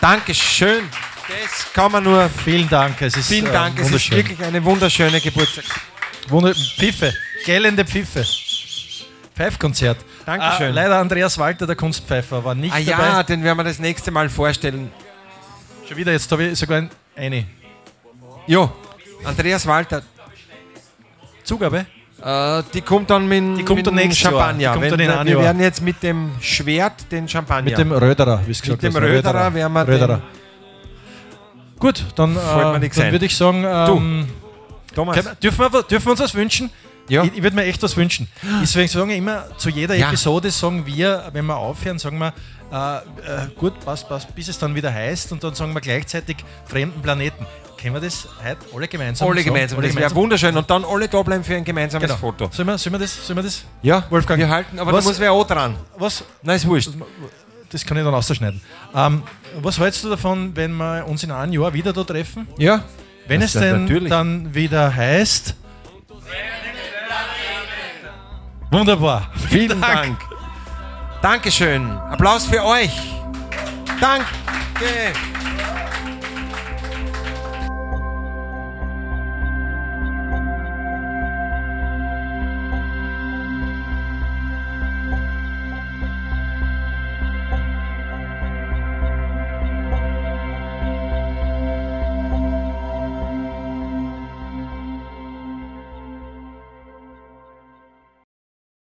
Dankeschön. Das kann man nur. Vielen Dank. Es ist, Vielen äh, Dank. es ist wirklich eine wunderschöne Geburtstag. Wunder Pfiffe. Gellende Pfiffe. Pfeifkonzert. Dankeschön. Ah, leider Andreas Walter, der Kunstpfeifer, war nicht Ah ja, dabei. den werden wir das nächste Mal vorstellen. Schon wieder, jetzt habe ich sogar ein, eine Jo, Andreas Walter. Zugabe. Äh, die kommt dann mit, Die kommt mit dann dem nächstes. Champagner. Die kommt Wenn dann wir, werden jetzt mit dem Schwert den Champagner. Mit dem Röderer, wie es gesagt Mit dem hast. Röderer werden wir Röderer. Gut, dann, äh, dann würde ich sagen, ähm, Thomas. können dürfen, wir, dürfen wir uns was wünschen? Ja. Ich, ich würde mir echt was wünschen. Deswegen sagen wir immer, zu jeder Ja. Episode sagen wir, wenn wir aufhören, sagen wir, äh, äh, gut, passt, passt, bis es dann wieder heißt und dann sagen wir gleichzeitig fremden Planeten. Können wir das heute alle gemeinsam Alle gemeinsam. Alle Das wäre wunderschön. Und dann alle da bleiben für ein gemeinsames Genau. Foto. Sollen wir, sollen, wir das, sollen wir das? Ja, Wolfgang. wir halten, aber was, da muss wer auch dran. was, Nein, ist wurscht. das kann ich dann ausschneiden. Ähm, was hältst du davon, wenn wir uns in einem Jahr wieder da treffen? Ja? Wenn Das es denn natürlich. dann wieder heißt. Wunderbar. Vielen Dank. Dankeschön. Applaus für euch. Danke.